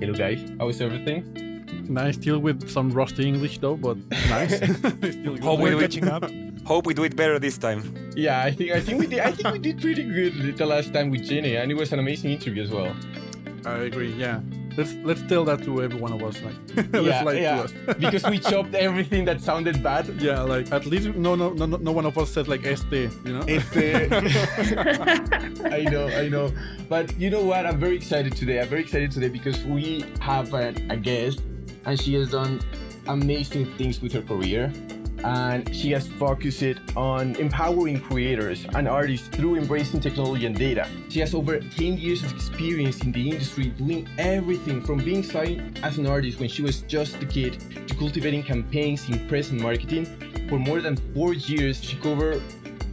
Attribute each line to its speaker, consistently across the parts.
Speaker 1: Hello guys, how is everything?
Speaker 2: Nice, still with some rusty English though, but nice. still good.
Speaker 3: Hope we,
Speaker 4: We're
Speaker 3: do
Speaker 4: catching up.
Speaker 3: hope we do it better this time.
Speaker 1: Yeah, I think I think we did I think we did pretty good the last time with Jenny, and it was an amazing interview as well.
Speaker 2: I agree. Yeah, let's let's tell that to every one of us. Like,
Speaker 1: yeah,
Speaker 2: to
Speaker 1: yeah.
Speaker 2: us.
Speaker 1: because we chopped everything that sounded bad.
Speaker 2: yeah, like at least no no no no no one of us said like este, you know.
Speaker 1: Este, I know, I know. But you know what? I'm very excited today. I'm very excited today because we have a, a guest and she has done amazing things with her career. And she has focused on empowering creators and artists through embracing technology and data. She has over 10 years of experience in the industry doing everything from being signed as an artist when she was just a kid to cultivating campaigns in press and marketing. For more than four years, she covered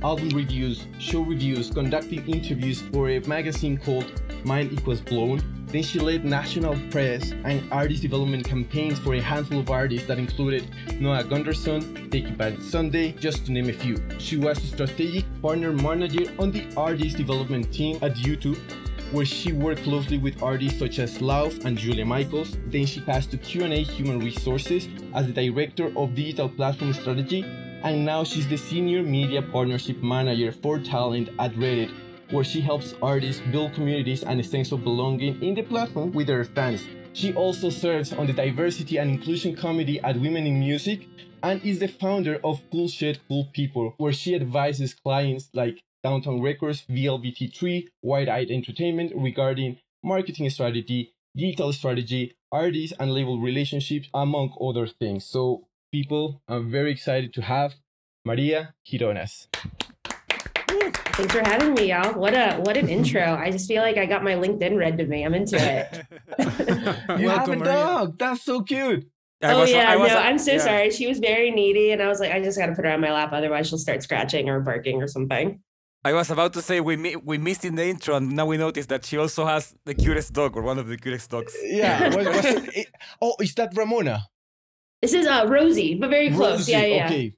Speaker 1: album reviews, show reviews, conducting interviews for a magazine called Mind Equals Blown. Then she led national press and artist development campaigns for a handful of artists that included Noah Gundersen, Take It Back Sunday, just to name a few. She was a strategic partner manager on the artist development team at YouTube, where she worked closely with artists such as Lauv and Julia Michaels. Then she passed to Q&A Human Resources as the director of digital platform strategy, and now she's the senior media partnership manager for talent at Reddit, where she helps artists build communities and a sense of belonging in the platform with their fans. She also serves on the Diversity and Inclusion Committee at Women in Music and is the founder of Cool Shit Cool People, where she advises clients like Downtown Records, VLBT3, Wide Eyed Entertainment regarding marketing strategy, digital strategy, artists and label relationships, among other things. So, people, I'm very excited to have Maria Gironas.
Speaker 5: Thanks for having me, y'all. What a what an intro. I just feel like I got my LinkedIn read to me. I'm into it.
Speaker 1: You have a
Speaker 4: Welcome, Maria.
Speaker 1: dog. That's so cute.
Speaker 3: I
Speaker 5: oh
Speaker 3: was-
Speaker 5: yeah,
Speaker 3: I was-
Speaker 5: no, I'm so
Speaker 3: yeah.
Speaker 5: sorry. She was very needy, and I was like, I just got to put her on my lap, otherwise she'll start scratching or barking or something.
Speaker 3: I was about to say we we missed in the intro, and now we notice that she also has the cutest dog or one of the cutest dogs.
Speaker 1: Yeah. what- what's it- it- oh, is that Ramona?
Speaker 5: This is uh Rosie, but very close.
Speaker 1: Rosie,
Speaker 5: Yeah, yeah. yeah.
Speaker 1: Okay.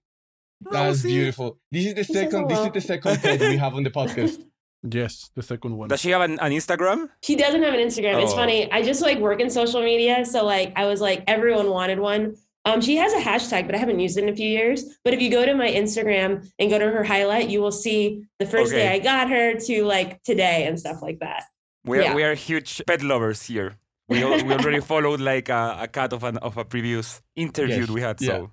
Speaker 1: That's
Speaker 3: Rosie.
Speaker 1: beautiful. This is the
Speaker 5: This is
Speaker 1: second. This is the second pet we have on the podcast.
Speaker 2: yes, the second one.
Speaker 3: Does she have an, an Instagram?
Speaker 5: She doesn't have an Instagram. It's
Speaker 3: Oh.
Speaker 5: funny. I just like work in social media, so like I was like everyone wanted one. Um, she has a hashtag, but I haven't used it in a few years. But if you go to my Instagram and go to her highlight, you will see the first day I got her to like today and stuff like that.
Speaker 3: We are,
Speaker 5: Yeah.
Speaker 3: we are huge pet lovers here. We, al- we already followed like a, a cut of an of a previous interview
Speaker 1: Yes,
Speaker 3: we had.
Speaker 1: yeah.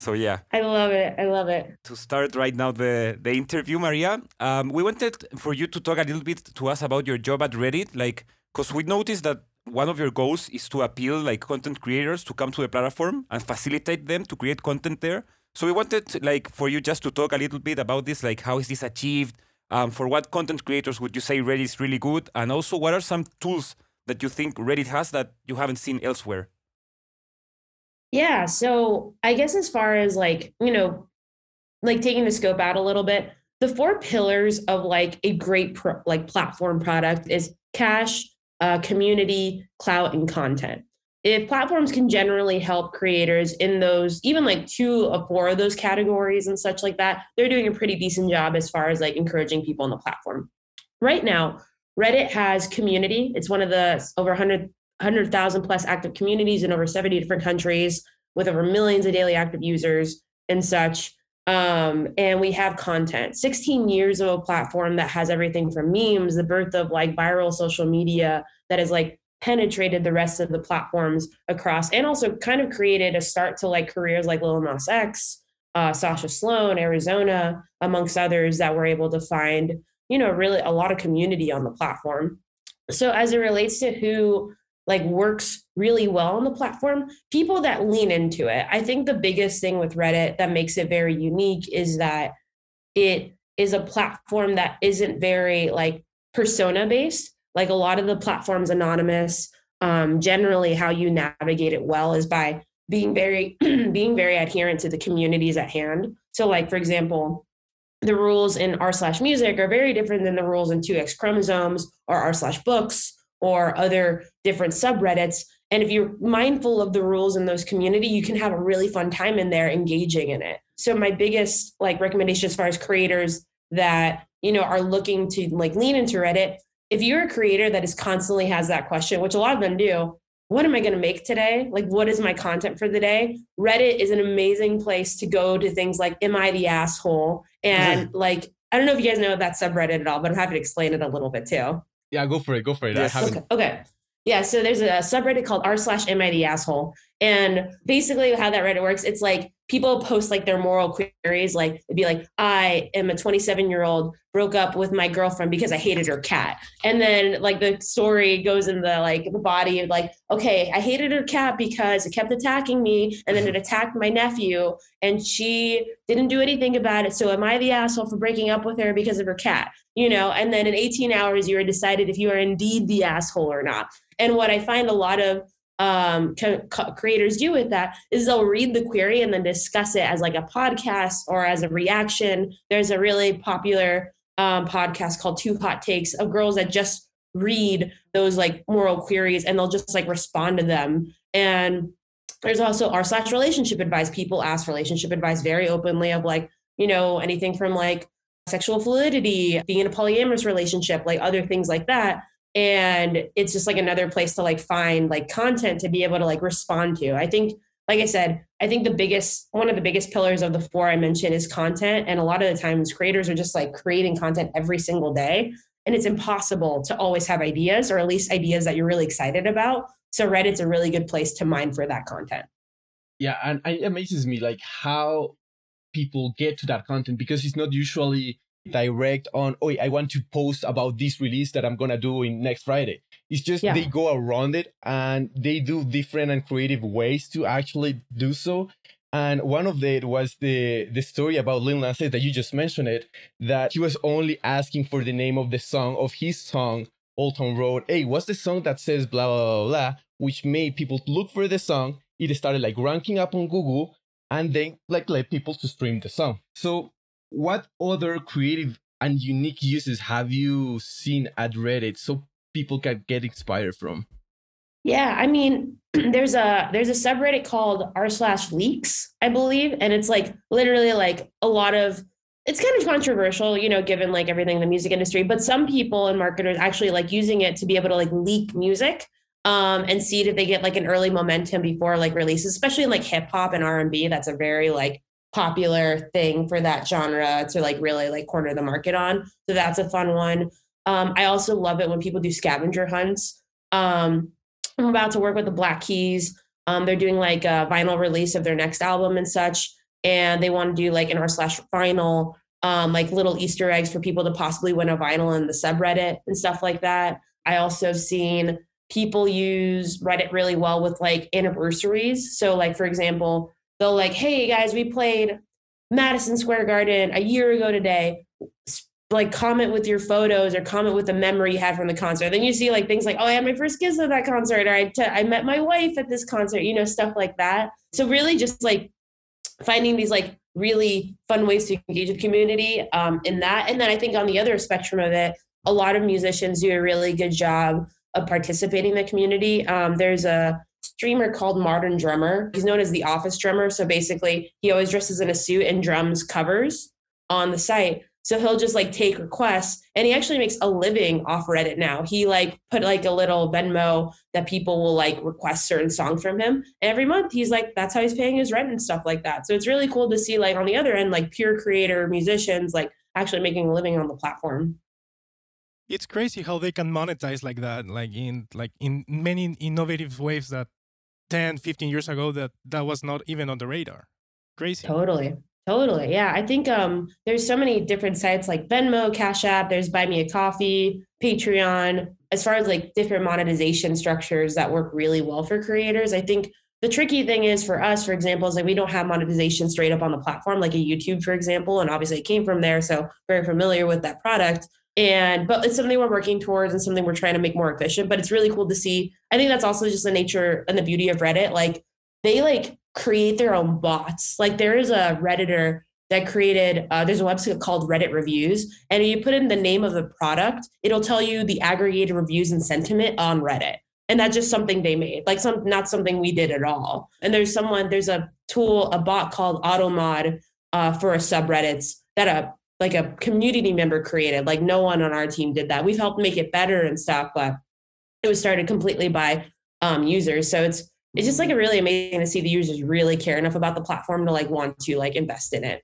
Speaker 3: So yeah.
Speaker 5: I love it. I love it.
Speaker 3: to start right now the the interview, Maria. Um, we wanted for you to talk a little bit to us about your job at Reddit, like because we noticed that one of your goals is to appeal like content creators to come to the platform and facilitate them to create content there. So we wanted like for you just to talk a little bit about this, like how is this achieved? Um, for what content creators would you say Reddit is really good? And also, what are some tools that you think Reddit has that you haven't seen elsewhere?
Speaker 5: Yeah. So I guess as far as like, you know, like taking the scope out a little bit, the four pillars of like a great pro- like platform product is cash, uh, community, clout, and content. If platforms can generally help creators in those, even like two or four of those categories and such like that, they're doing a pretty decent job as far as like encouraging people on the platform. Right now, Reddit has community. It's one of the over 100 100,000 plus active communities in over 70 different countries with over millions of daily active users and such. Um, and we have content 16 years of a platform that has everything from memes, the birth of like viral social media that has like penetrated the rest of the platforms across and also kind of created a start to like careers like Lil Nas X, uh, Sasha Sloan, Arizona, amongst others that were able to find, you know, really a lot of community on the platform. So as it relates to who like works really well on the platform people that lean into it. I think the biggest thing with reddit that makes it very unique is that it is a platform that isn't very like persona based like a lot of the platforms anonymous um, generally how you navigate it well is by being very being very adherent to the communities at hand. So like for example the rules in r slash music are very different than the rules in 2x chromosomes or r slash books or other different subreddits. And if you're mindful of the rules in those community, you can have a really fun time in there engaging in it. So my biggest like recommendation as far as creators that, you know, are looking to like lean into Reddit, if you're a creator that is constantly has that question, which a lot of them do, what am I going to make today? Like, what is my content for the day? Reddit is an amazing place to go to things like, Am I the asshole? And like, I don't know if you guys know that subreddit at all, but I'm happy to explain it a little bit too.
Speaker 1: Yeah, go for it. Go for it.
Speaker 3: Yes.
Speaker 1: I haven't.
Speaker 5: Okay. okay. Yeah. So there's a subreddit called r slash am I the asshole. And basically how that Reddit works, it's like people post like their moral queries. Like it'd be like, I am a 27 year old, broke up with my girlfriend because I hated her cat. And then like the story goes in the like the body of like, okay, I hated her cat because it kept attacking me and then it attacked my nephew and she didn't do anything about it. So am I the asshole for breaking up with her because of her cat? You know, and then in 18 hours, you are decided if you are indeed the asshole or not. And what I find a lot of um, creators do with that is they'll read the query and then discuss it as like a podcast or as a reaction. There's a really popular um, podcast called Two Hot Takes of girls that just read those like moral queries and they'll just like respond to them. And there's also r slash relationship advice. People ask relationship advice very openly of like, you know, anything from like sexual fluidity, being in a polyamorous relationship, like other things like that and it's just like another place to like find like content to be able to like respond to. I think like i said i think the biggest one of the biggest pillars of the four i mentioned is content. And a lot of the times creators are just like creating content every single day. And it's impossible to always have ideas or at least ideas that you're really excited about. So reddit's a really good place to mine for that content.
Speaker 1: Yeah and it amazes me like how people get to that content because it's not usually direct on, oh, I want to post about this release that I'm gonna do in next Friday. It's just yeah. they go around it and they do different and creative ways to actually do so. And one of it was the the story about Lil Nas X that you just mentioned it, that he was only asking for the name of the song of his song, Old Town Road. Hey, what's the song that says blah blah blah blah, which made people look for the song. It started like ranking up on Google and then like let people to stream the song. So what other creative and unique uses have you seen at Reddit so people can get inspired from?
Speaker 5: Yeah, I mean, there's a there's a subreddit called r slash leaks, I believe, and it's like literally like a lot of it's kind of controversial, you know, given like everything in the music industry. But some people and marketers actually like using it to be able to like leak music um, and see if they get like an early momentum before like releases, especially in like hip hop and R and B. That's a very like popular thing for that genre to like really like corner the market on. So that's a fun one. Um, I also love it when people do scavenger hunts. Um, I'm about to work with the Black Keys. Um, they're doing like a vinyl release of their next album and such, and they want to do like an r slash vinyl, um, like little Easter eggs for people to possibly win a vinyl in the subreddit and stuff like that. I also have seen people use Reddit really well with like anniversaries. So, like for example, they'll like, hey guys, we played Madison Square Garden a year ago today. Like comment with your photos or comment with the memory you had from the concert. Then you see like things like, oh, I had my first kiss at that concert, or I, t- I met my wife at this concert, you know, stuff like that. So really just like finding these like really fun ways to engage the community um, in that. And then I think on the other spectrum of it, a lot of musicians do a really good job of participating in the community. Um, there's a streamer called Modern Drummer. He's known as the office drummer. So basically, he always dresses in a suit and drums covers on the site. So he'll just like take requests and he actually makes a living off Reddit now. He like put like a little Venmo that people will like request certain songs from him. And every month he's like, that's how he's paying his rent and stuff like that. So it's really cool to see like on the other end, like pure creator musicians like actually making a living on the platform
Speaker 4: it's crazy how they can monetize like that like in like in many innovative ways that 10 15 years ago that that was not even on the radar. Crazy.
Speaker 5: Totally. Totally. Yeah i think um there's so many different sites like venmo cash app there's buy me a coffee patreon. As far as like different monetization structures that work really well for creators i think the tricky thing is for us for example is like we don't have monetization straight up on the platform like a youtube for example and obviously it came from there so very familiar with that product and but it's something we're working towards and something we're trying to make more efficient but it's really cool to see. I think that's also just the nature and the beauty of reddit. Like they like create their own bots. Like there is a redditor that created uh, there's a website called reddit reviews and you put in the name of the product it'll tell you the aggregated reviews and sentiment on reddit. And that's just something they made like some not something we did at all. And there's someone there's a tool a bot called automod uh, for a subreddits that a like a community member created. Like no one on our team did that. We've helped make it better and stuff, but it was started completely by um, users. So it's it's just like a really amazing to see the users really care enough about the platform to like want to like invest in it.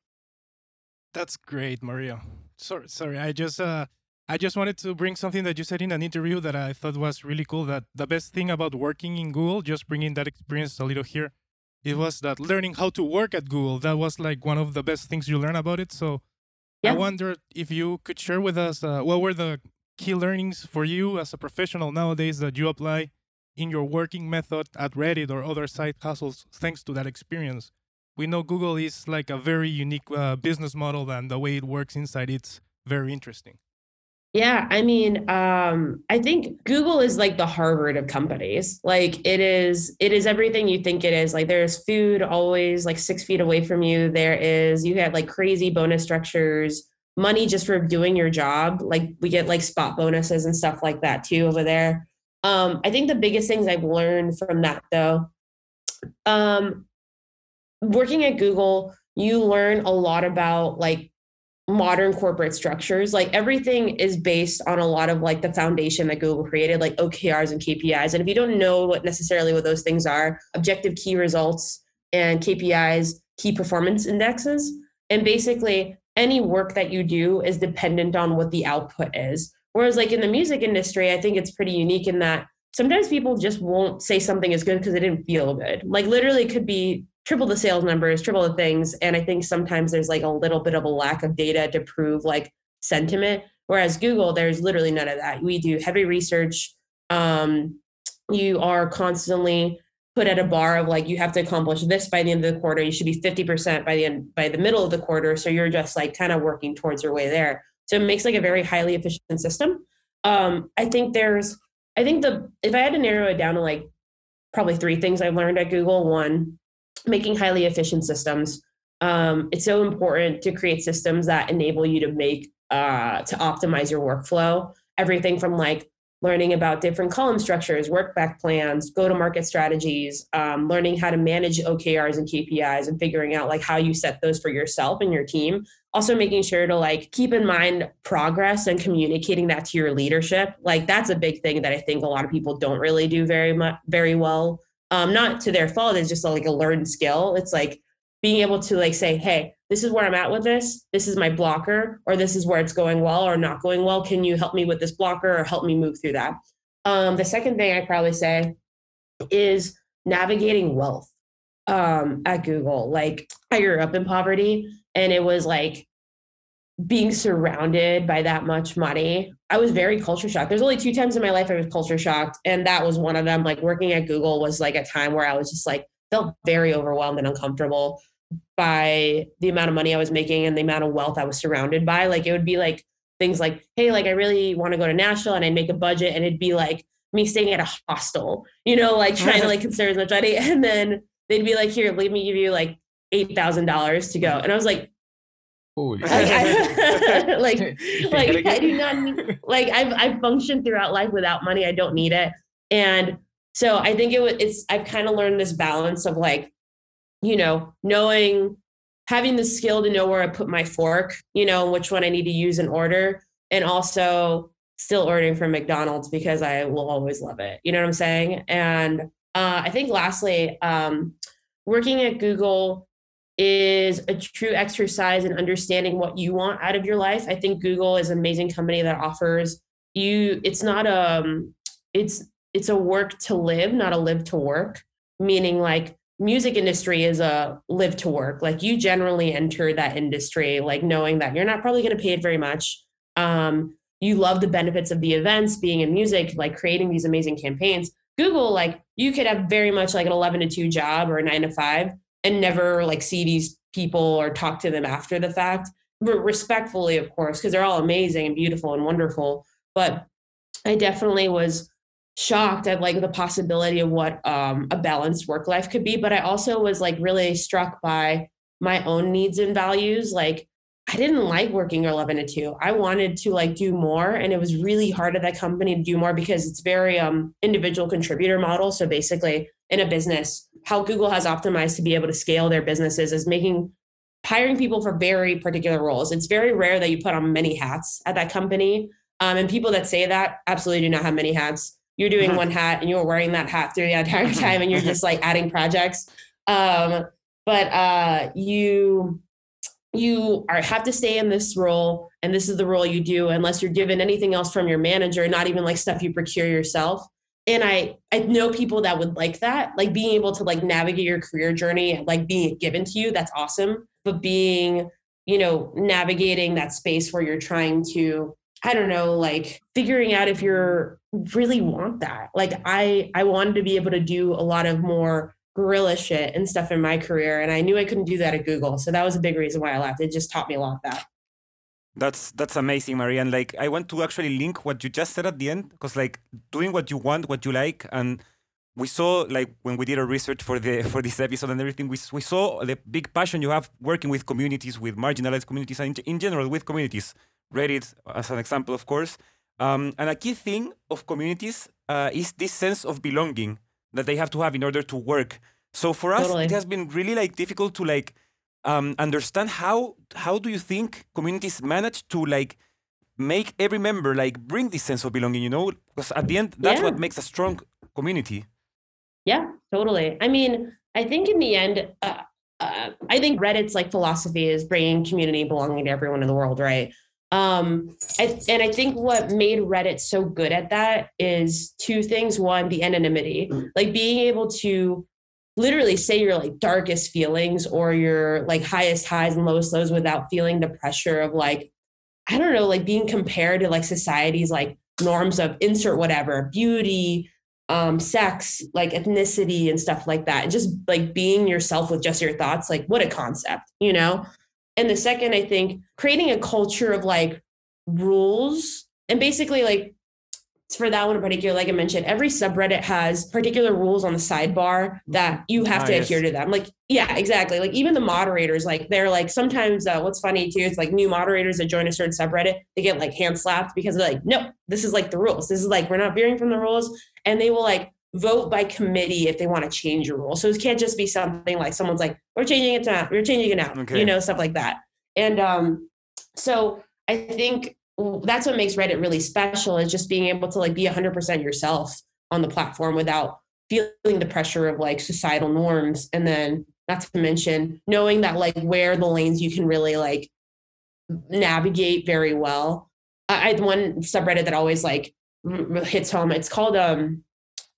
Speaker 4: That's great, Maria. Sorry, sorry. I just uh I just wanted to bring something that you said in an interview that I thought was really cool. That the best thing about working in Google, just bringing that experience a little here, it was that learning how to work at Google. That was like one of the best things you learn about it. So
Speaker 5: Yeah.
Speaker 4: I wonder if you could share with us uh, what were the key learnings for you as a professional nowadays that you apply in your working method at Reddit or other side hustles thanks to that experience. We know Google is like a very unique uh, business model and the way it works inside it's very interesting.
Speaker 5: Yeah, I mean, um, I think Google is like the Harvard of companies. Like it is, it is everything you think it is. Like there's food always like six feet away from you. There is, you get like crazy bonus structures, money just for doing your job. Like we get like spot bonuses and stuff like that too over there. Um, I think the biggest things I've learned from that though, um, working at Google, you learn a lot about like modern corporate structures like everything is based on a lot of like the foundation that google created like okrs and kpis and if you don't know what necessarily what those things are objective key results and kpis key performance indexes and basically any work that you do is dependent on what the output is. Whereas like in the music industry i think it's pretty unique in that sometimes people just won't say something is good because it didn't feel good. Like literally it could be triple the sales numbers, triple the things. And I think sometimes there's like a little bit of a lack of data to prove like sentiment. Whereas Google, there's literally none of that. We do heavy research. Um, you are constantly put at a bar of like you have to accomplish this by the end of the quarter. You should be 50% by the end by the middle of the quarter. So you're just like kind of working towards your way there. So it makes like a very highly efficient system. Um, I think there's I think the if I had to narrow it down to like probably three things I've learned at Google. One, making highly efficient systems. Um, it's so important to create systems that enable you to make uh, to optimize your workflow. Everything from like learning about different column structures, work back plans, go to market strategies, um, learning how to manage OKRs and KPIs, and figuring out like how you set those for yourself and your team. Also, making sure to like keep in mind progress and communicating that to your leadership. Like that's a big thing that I think a lot of people don't really do very much very well um, not to their fault. It's just like a learned skill. It's like being able to like say, hey, this is where I'm at with this. This is my blocker, or this is where it's going well or not going well. Can you help me with this blocker or help me move through that? Um, the second thing I probably say is navigating wealth um, at Google. Like I grew up in poverty, and it was like being surrounded by that much money, I was very culture shocked. There's only two times in my life I was culture shocked, and that was one of them. Like working at Google was like a time where I was just like felt very overwhelmed and uncomfortable by the amount of money I was making and the amount of wealth I was surrounded by. Like it would be like things like, hey, like I really want to go to Nashville and I'd make a budget and it'd be like me staying at a hostel, you know, like trying to like conserve as much money. And then they'd be like, here, let me give you like eight thousand dollars to go. And I was like,
Speaker 1: Holy.
Speaker 5: like, I, like, like I do not need, like I've I've functioned throughout life without money. I don't need it. And so I think it was it's I've kind of learned this balance of like, you know, knowing having the skill to know where I put my fork, you know, which one I need to use in order, and also still ordering from McDonald's because I will always love it. You know what I'm saying? And uh, I think lastly, um, working at Google is a true exercise in understanding what you want out of your life. I think Google is an amazing company that offers you it's not um it's it's a work to live, not a live to work, meaning like music industry is a live to work. Like you generally enter that industry like knowing that you're not probably going to pay it very much. Um you love the benefits of the events, being in music, like creating these amazing campaigns. Google, like you could have very much like an 11 to 2 job or a 9 to 5 and never like see these people or talk to them after the fact. Respectfully of course because they're all amazing and beautiful and wonderful but i definitely was shocked at like the possibility of what um, a balanced work life could be but i also was like really struck by my own needs and values. Like i didn't like working 11 to 2 i wanted to like do more and it was really hard at that company to do more because it's very um individual contributor model. So basically in a business how google has optimized to be able to scale their businesses is making hiring people for very particular roles. It's very rare that you put on many hats at that company um, and people that say that absolutely do not have many hats. You're doing one hat and you're wearing that hat through the entire time and you're just like adding projects. Um, but uh, you you are have to stay in this role and this is the role you do unless you're given anything else from your manager not even like stuff you procure yourself and i i know people that would like that like being able to like navigate your career journey like being given to you that's awesome but being you know navigating that space where you're trying to i don't know like figuring out if you're really want that like i i wanted to be able to do a lot of more guerrilla shit and stuff in my career. And I knew I couldn't do that at Google. So that was a big reason why I left. It just taught me a lot of that.
Speaker 3: That's that's amazing, Marianne. Like I want to actually link what you just said at the end, because like doing what you want, what you like, and we saw like when we did our research for the for this episode and everything, we we saw the big passion you have working with communities, with marginalized communities, and in, in general with communities. Reddit as an example, of course. Um, and a key thing of communities uh, is this sense of belonging that they have to have in order to work. So for us, totally. it has been really like difficult to like um, understand how how do you think communities manage to like make every member like bring this sense of belonging. You know, because at the end, that's yeah. what makes a strong community.
Speaker 5: Yeah, totally. I mean, I think in the end, uh, uh, I think Reddit's like philosophy is bringing community belonging to everyone in the world, right? Um, I, and I think what made Reddit so good at that is two things. One, the anonymity, mm. like being able to literally say your like darkest feelings or your like highest highs and lowest lows without feeling the pressure of like, I don't know, like being compared to like society's like norms of insert whatever, beauty, um, sex, like ethnicity and stuff like that. And just like being yourself with just your thoughts, like what a concept, you know? And the second, I think creating a culture of like rules and basically like for that one in particular, like I mentioned, every subreddit has particular rules on the sidebar that you have to adhere to them. Like, yeah, exactly. Like even the moderators, like they're like sometimes uh, what's funny too is like new moderators that join a certain subreddit, they get like hand slapped because they're like, no, this is like the rules. This is like we're not veering from the rules, and they will like vote by committee if they want to change a rule. So it can't just be something like someone's like, we're changing it now, we're changing it now, okay. you know, stuff like that. And um, so I think that's what makes Reddit really special is just being able to like be 100% yourself on the platform without feeling the pressure of like societal norms. And then not to mention knowing that like where the lanes you can really like navigate very well. I had one subreddit that always like hits home. It's called um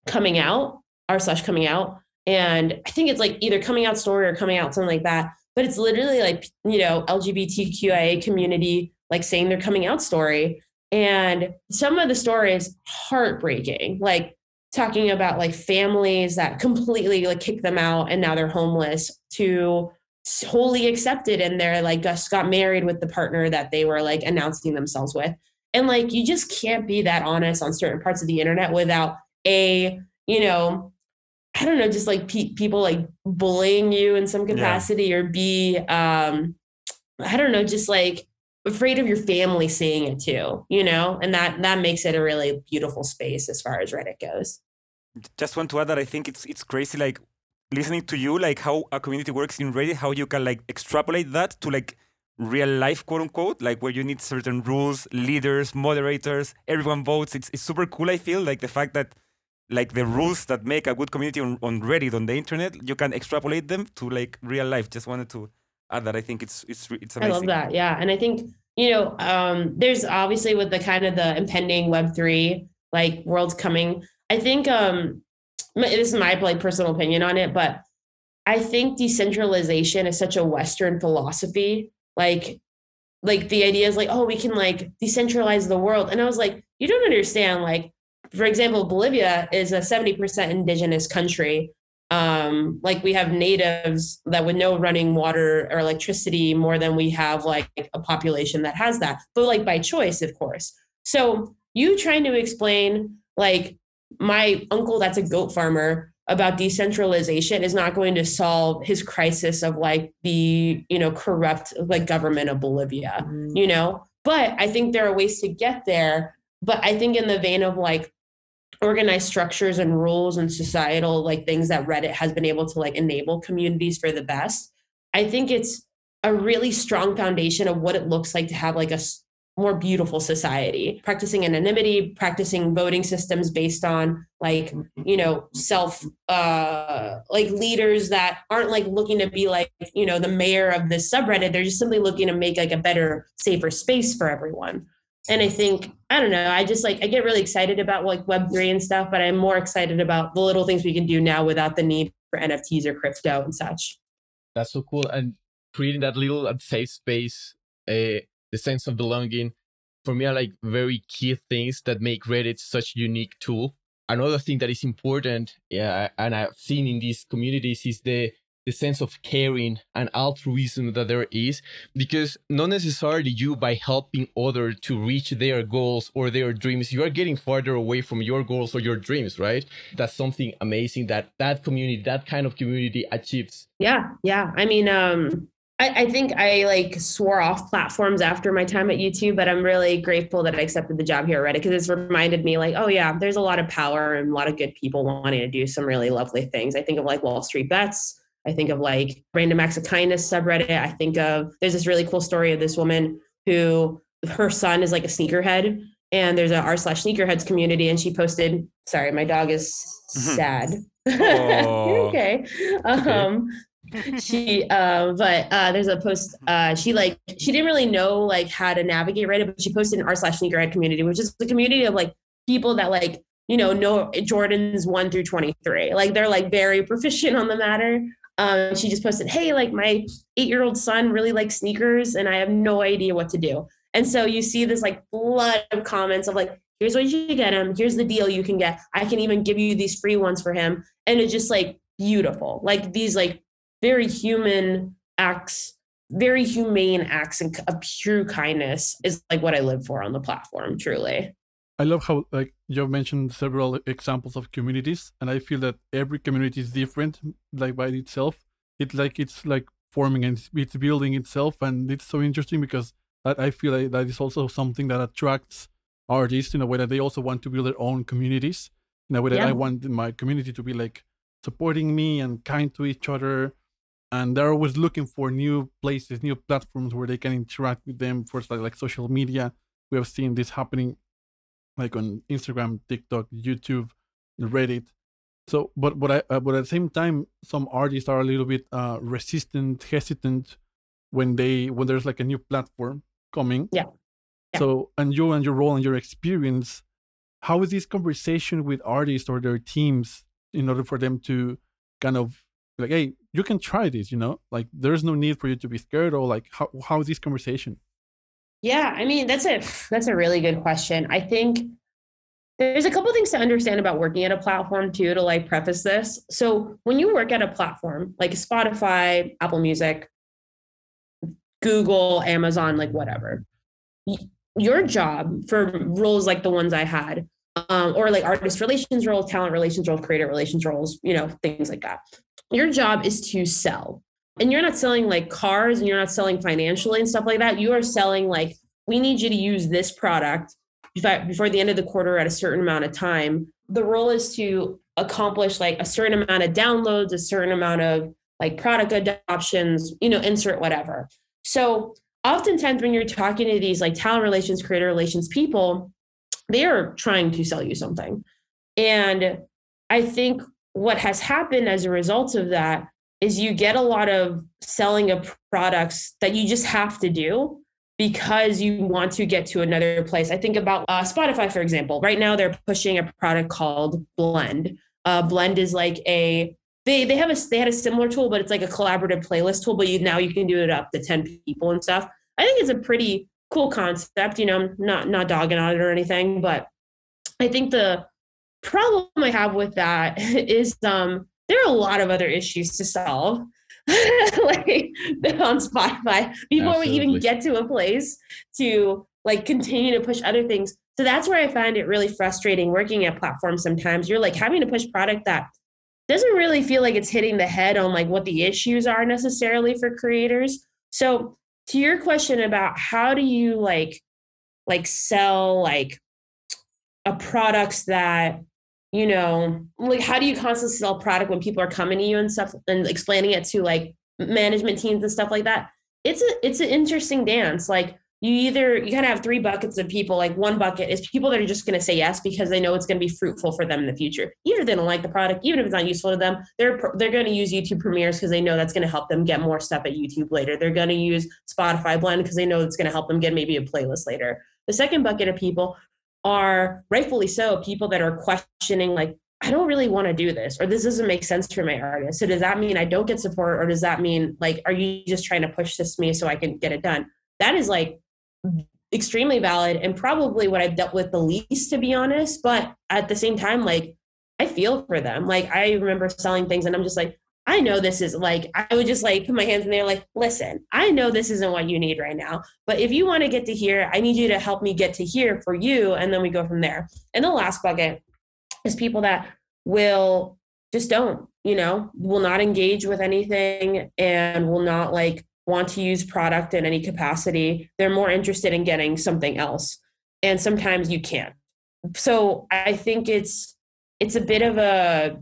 Speaker 5: coming out, r slash coming out. And I think it's like either coming out story or coming out, something like that. But it's literally like, you know, LGBTQIA community like saying their coming out story. And some of the stories heartbreaking, like talking about like families that completely like kick them out and now they're homeless to wholly accepted and they're like just got married with the partner that they were like announcing themselves with. And like you just can't be that honest on certain parts of the internet without a you know i don't know just like pe- people like bullying you in some capacity yeah. or be um i don't know just like afraid of your family seeing it too you know? And that that makes it a really beautiful space as far as reddit goes.
Speaker 3: Just want to add that i think it's it's crazy like listening to you like how a community works in reddit how you can like extrapolate that to like real life quote unquote like where you need certain rules leaders moderators everyone votes. It's, it's super cool i feel like the fact that like the rules that make a good community on, on Reddit on the internet, you can extrapolate them to like real life. Just wanted to add that. I think it's it's it's amazing.
Speaker 5: I love that. Yeah, and I think you know, um, there's obviously with the kind of the impending Web three like world's coming. I think um, this is my like personal opinion on it, but I think decentralization is such a Western philosophy. Like, like the idea is like, oh, we can like decentralize the world, and I was like, you don't understand. Like, for example, Bolivia is a 70% indigenous country. Um, like we have natives that would know running water or electricity more than we have like a population that has that, but like by choice, of course. So you trying to explain like my uncle that's a goat farmer about decentralization is not going to solve his crisis of like the you know corrupt like government of bolivia mm. you know but i think there are ways to get there but i think in the vein of like organized structures and rules and societal like things that reddit has been able to like enable communities for the best. I think it's a really strong foundation of what it looks like to have like a more beautiful society. Practicing anonymity practicing voting systems based on like you know self uh like leaders that aren't like looking to be like you know the mayor of this subreddit. They're just simply looking to make like a better safer space for everyone and i think i don't know i just like i get really excited about like web3 and stuff but i'm more excited about the little things we can do now without the need for nfts or crypto and such
Speaker 1: That's so cool. And creating that little safe space, uh, the sense of belonging, for me are like very key things that make Reddit such a unique tool. Another thing that is important, yeah, and I've seen in these communities is the the sense of caring and altruism that there is because not necessarily you by helping other to reach their goals or their dreams you are getting farther away from your goals or your dreams right that's something amazing that that community that kind of community achieves
Speaker 5: yeah yeah i mean um I, I think I like swore off platforms after my time at YouTube, but I'm really grateful that I accepted the job here at Reddit because it's reminded me like, oh yeah, there's a lot of power and a lot of good people wanting to do some really lovely things. I think of like Wall Street Bets. I think of like Random Acts of Kindness subreddit. I think of there's this really cool story of this woman who her son is like a sneakerhead, and there's a r slash sneakerheads community, and she posted. Sorry, my dog is
Speaker 3: Mhm.
Speaker 5: sad.
Speaker 3: Oh.
Speaker 5: Okay. Um, she uh but uh there's a post uh she like she didn't really know like how to navigate Reddit, but she posted an r slash sneakerhead community, which is the community of like people that like you know know Jordan's one through 23. Like they're like very proficient on the matter. Um, she just posted, Hey, like my eight year old son really likes sneakers and I have no idea what to do. And so you see this like flood of comments of like, here's what you get him. Here's the deal you can get. I can even give you these free ones for him. And it's just like beautiful. Like these like very human acts, very humane acts and of pure kindness is like what I live for on the platform, truly.
Speaker 2: I love how like you've mentioned several examples of communities, and I feel that every community is different, like by itself. It's like it's like forming and it's- building itself, and it's so interesting because that I feel like that is also something that attracts artists in a way that they also want to build their own communities. In a way that
Speaker 5: Yeah.
Speaker 2: I want my community to be like supporting me and kind to each other, and they're always looking for new places, new platforms where they can interact with them. For like, like social media, we have seen this happening like on Instagram, TikTok, YouTube, Reddit. So, but but I uh, but at the same time, some artists are a little bit uh, resistant, hesitant when they when there's like a new platform coming.
Speaker 5: Yeah. Yeah.
Speaker 2: So, and you and your role and your experience, how is this conversation with artists or their teams in order for them to kind of like, hey, you can try this, you know, like there's no need for you to be scared or like how how is this conversation?
Speaker 5: Yeah, I mean that's a that's a really good question. I think there's a couple things to understand about working at a platform too to like preface this. So when you work at a platform like Spotify, Apple Music, Google, Amazon, like whatever, your job for roles like the ones I had, um, or like artist relations roles, talent relations roles, creator relations roles, you know, things like that. Your job is to sell and you're not selling like cars and you're not selling financially and stuff like that. You are selling like, we need you to use this product before the end of the quarter at a certain amount of time. The role is to accomplish like a certain amount of downloads, a certain amount of like product adoptions, you know, insert whatever. So oftentimes when you're talking to these like talent relations, creator relations people, they are trying to sell you something. And I think what has happened as a result of that is you get a lot of selling of products that you just have to do because you want to get to another place. I think about uh, Spotify, for example. Right now, they're pushing a product called Blend. Uh, Blend is like a they they have a they had a similar tool, but it's like a collaborative playlist tool. But you now you can do it up to ten people and stuff. I think it's a pretty cool concept. You know, not not dogging on it or anything, but I think the problem I have with that is um there are a lot of other issues to solve like on Spotify before we even get to a place to like continue to push other things. So that's where I find it really frustrating working at platforms sometimes. You're like having to push product that doesn't really feel like it's hitting the head on like what the issues are necessarily for creators. So to your question about how do you like like sell like a products that you know like how do you constantly sell product when people are coming to you and stuff and explaining it to like management teams and stuff like that it's a it's an interesting dance like you either you kind of have three buckets of people. Like one bucket is people that are just going to say yes because they know it's going to be fruitful for them in the future. If they don't like the product, even if it's not useful to them, they're they're going to use YouTube Premieres because they know that's going to help them get more stuff at YouTube later. They're going to use Spotify Blend because they know it's going to help them get maybe a playlist later. The second bucket of people are rightfully so people that are questioning like I don't really want to do this, or this doesn't make sense for my artist. So does that mean I don't get support, or does that mean like, are you just trying to push this me so I can get it done? That is like extremely valid and probably what I've dealt with the least, to be honest. But at the same time, like I feel for them. Like I remember selling things, and I'm just like, I know this is like, I would just like put my hands in there, like, listen, I know this isn't what you need right now. But if you want to get to here, I need you to help me get to here for you. And then we go from there. And the last bucket is people that will just don't, you know, will not engage with anything and will not like want to use product in any capacity. They're more interested in getting something else. And sometimes you can't. So I think it's it's a bit of a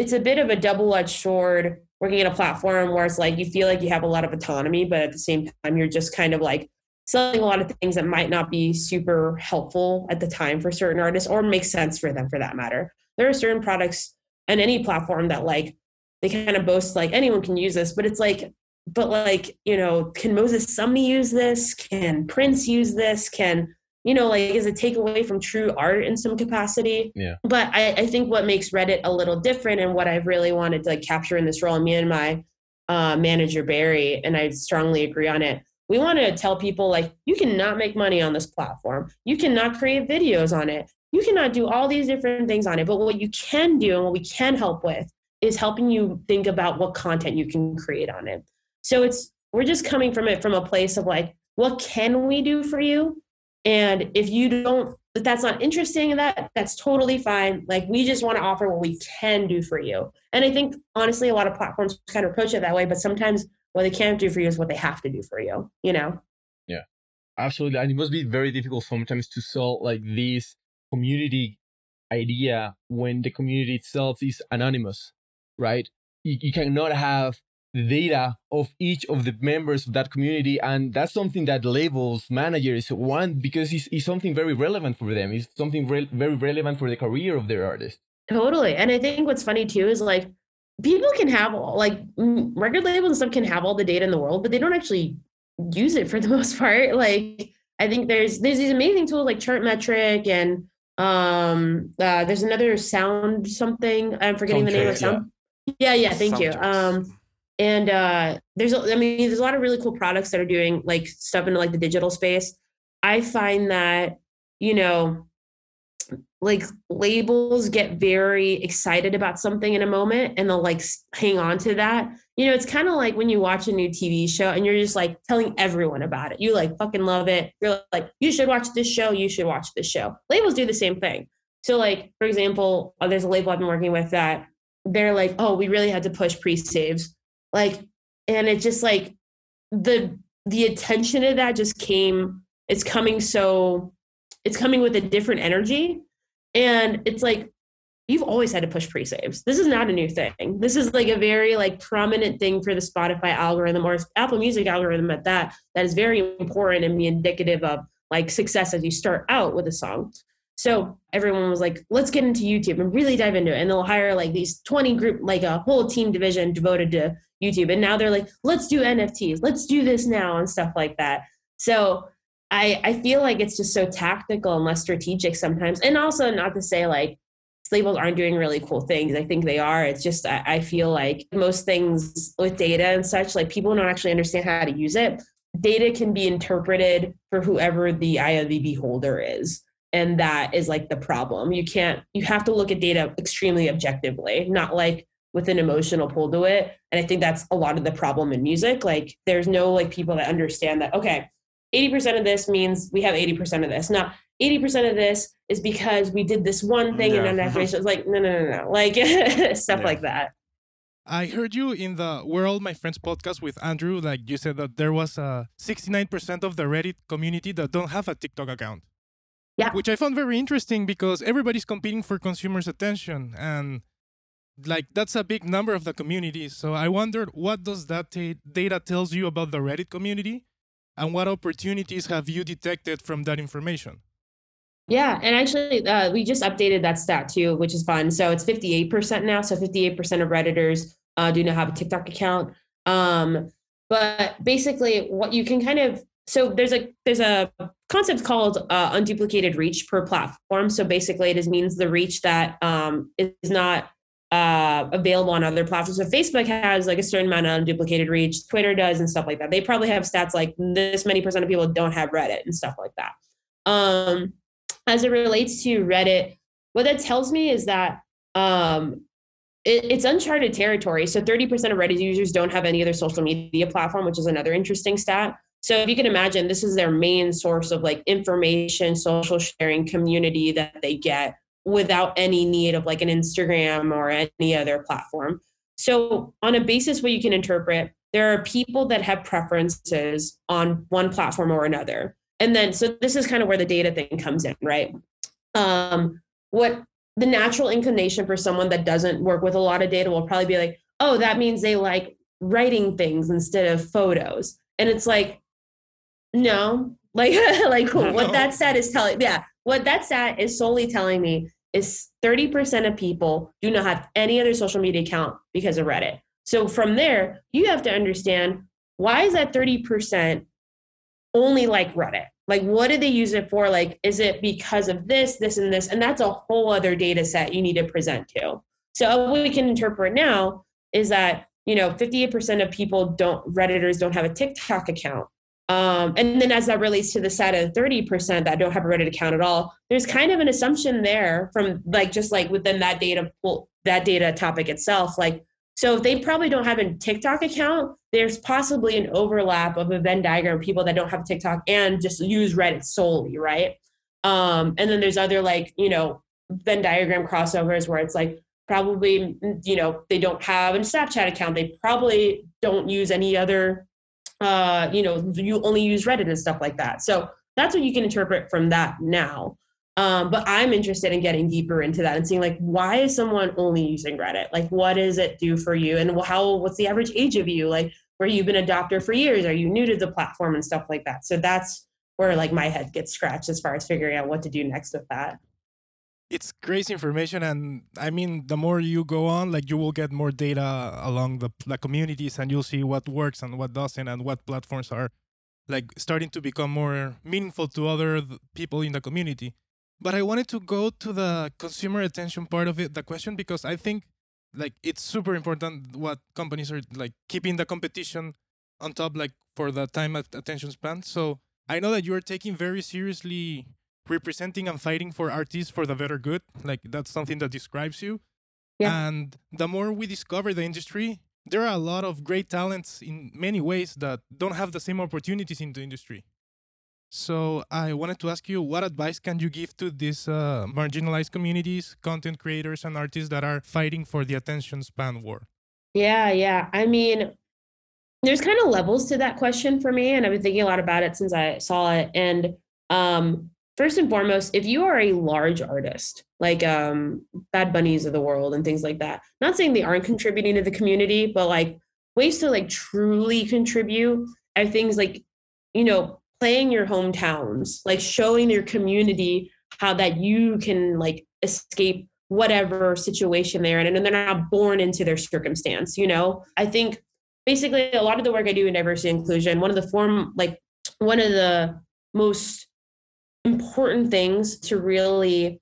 Speaker 5: it's a bit of a double-edged sword working in a platform where it's like you feel like you have a lot of autonomy, but at the same time you're just kind of like selling a lot of things that might not be super helpful at the time for certain artists or make sense for them for that matter there are certain products on any platform that like they kind of boast like anyone can use this, but it's like, but like, you know, can Moses Sumney use this? Can Prince use this? Can, you know, like, is a takeaway from true art in some capacity?
Speaker 1: Yeah.
Speaker 5: But I, I think what makes Reddit a little different and what I've really wanted to like capture in this role, and me and my uh, manager Barry, and I strongly agree on it. We want to tell people like you cannot make money on this platform. You cannot create videos on it you cannot do all these different things on it. But what you can do and what we can help with is helping you think about what content you can create on it. So it's we're just coming from it from a place of like, what can we do for you? And if you don't, if that's not interesting, that that's totally fine. Like we just want to offer what we can do for you. And I think honestly, a lot of platforms kind of approach it that way. But sometimes what they can't do for you is what they have to do for you. You know?
Speaker 1: Yeah, absolutely. And it must be very difficult sometimes to sell like this community idea when the community itself is anonymous, right? You, you cannot have data of each of the members of that community and that's something that labels managers want because it's, it's something very relevant for them it's something re- very relevant for the career of their artist
Speaker 5: totally and i think what's funny too is like people can have all like record labels and stuff can have all the data in the world but they don't actually use it for the most part like i think there's there's these amazing tools like Chartmetric and um, uh, there's another sound something. I'm forgetting the name of sound. Yeah, yeah. Thank you. Um, and uh, there's, I mean, there's a lot of really cool products that are doing like stuff into like the digital space. I find that you know, like labels get very excited about something in a moment and they'll like hang on to that you know, it's kind of like when you watch a new TV show and you're just like telling everyone about it. You like fucking love it. You're like, you should watch this show. You should watch this show. Labels do the same thing. So, like, for example, uh, there's a label I've been working with that they're like, oh, we really had to push pre saves. Like, and it just like the, the attention of that just came, it's coming so, it's coming with a different energy. And it's like, you've always had to push pre-saves. This is not a new thing. This is like a very like prominent thing for the Spotify algorithm or Apple Music algorithm at that that is very important and be indicative of like success as you start out with a song. So everyone was like, let's get into YouTube and really dive into it. And they'll hire like these 20 group, like a whole team division devoted to YouTube. And now they're like, let's do NFTs, let's do this now and stuff like that. So I, I feel like it's just so tactical and less strategic sometimes. And also not to say like labels aren't doing really cool things. I think they are. It's just, I, I feel like most things with data and such, like people don't actually understand how to use it. Data can be interpreted for whoever the the beholder is. And that is like the problem. You can't, you have to look at data extremely objectively, not like with an emotional pull to it. And I think that's a lot of the problem in music. Like there's no like people that understand that, okay, 80% of this means we have 80% of this. Not 80% of this is because we did this one thing yeah. and then after it's like, no, no, no, no. Like stuff yeah. like that.
Speaker 4: I heard you in the We're All My Friends podcast with Andrew. Like you said that there was uh, a 69% of the Reddit community that don't have a TikTok account.
Speaker 5: Yeah.
Speaker 4: Which I found very interesting because everybody's competing for consumers' attention. And like that's a big number of the community. So I wondered what does that t- data tells you about the Reddit community and what opportunities have you detected from that information?
Speaker 5: Yeah, and actually, uh, we just updated that stat too, which is fun. So it's 58% now. So 58% of Redditors uh, do not have a TikTok account. Um, but basically, what you can kind of so there's a there's a concept called uh, unduplicated reach per platform. So basically, it just means the reach that um, is not uh, available on other platforms. So Facebook has like a certain amount of unduplicated reach. Twitter does and stuff like that. They probably have stats like this many percent of people don't have Reddit and stuff like that. Um, as it relates to Reddit, what that tells me is that um, it, it's uncharted territory. So 30% of Reddit users don't have any other social media platform, which is another interesting stat. So if you can imagine, this is their main source of like information, social sharing community that they get without any need of like an Instagram or any other platform. So on a basis where you can interpret, there are people that have preferences on one platform or another. And then so this is kind of where the data thing comes in, right? Um, what the natural inclination for someone that doesn't work with a lot of data will probably be like, oh, that means they like writing things instead of photos. And it's like, no, like like what that stat is telling yeah, what that stat is solely telling me is 30% of people do not have any other social media account because of Reddit. So from there, you have to understand why is that 30% only like Reddit? Like, what do they use it for? Like, is it because of this, this, and this? And that's a whole other data set you need to present to. So what we can interpret now is that, you know, 58% of people don't, Redditors don't have a TikTok account. Um, and then as that relates to the side of 30% that don't have a Reddit account at all, there's kind of an assumption there from like just like within that data pool, that data topic itself. Like, so if they probably don't have a TikTok account, there's possibly an overlap of a Venn diagram of people that don't have TikTok and just use Reddit solely, right? Um, and then there's other like, you know, Venn diagram crossovers where it's like probably, you know, they don't have a Snapchat account. They probably don't use any other uh, you know, you only use Reddit and stuff like that. So that's what you can interpret from that now. Um, but I'm interested in getting deeper into that and seeing like why is someone only using Reddit? Like what does it do for you? And how what's the average age of you? Like where you've been a adopter for years? Are you new to the platform and stuff like that? So that's where like my head gets scratched as far as figuring out what to do next with that
Speaker 4: it's crazy information and i mean the more you go on like you will get more data along the, the communities and you'll see what works and what doesn't and what platforms are like starting to become more meaningful to other people in the community. But i wanted to go to the consumer attention part of it the question because i think like it's super important what companies are like keeping the competition on top like for the time attention span. So i know that you're taking very seriously representing and fighting for artists for the better good. Like that's something that describes you. Yeah. And the more we discover the industry, there are a lot of great talents in many ways that don't have the same opportunities in the industry. So I wanted to ask you, what advice can you give to these uh, marginalized communities, content creators, and artists that are fighting for the attention span war?
Speaker 5: Yeah, yeah. I mean, there's kind of levels to that question for me, and I've been thinking a lot about it since I saw it. And um, first and foremost, if you are a large artist, like um, Bad Bunnies of the world and things like that, not saying they aren't contributing to the community, but like ways to like truly contribute are things like, you know, playing your hometowns, like showing your community how that you can like escape whatever situation they're in and they're not born into their circumstance, you know? I think basically a lot of the work I do in diversity inclusion, one of the form like one of the most important things to really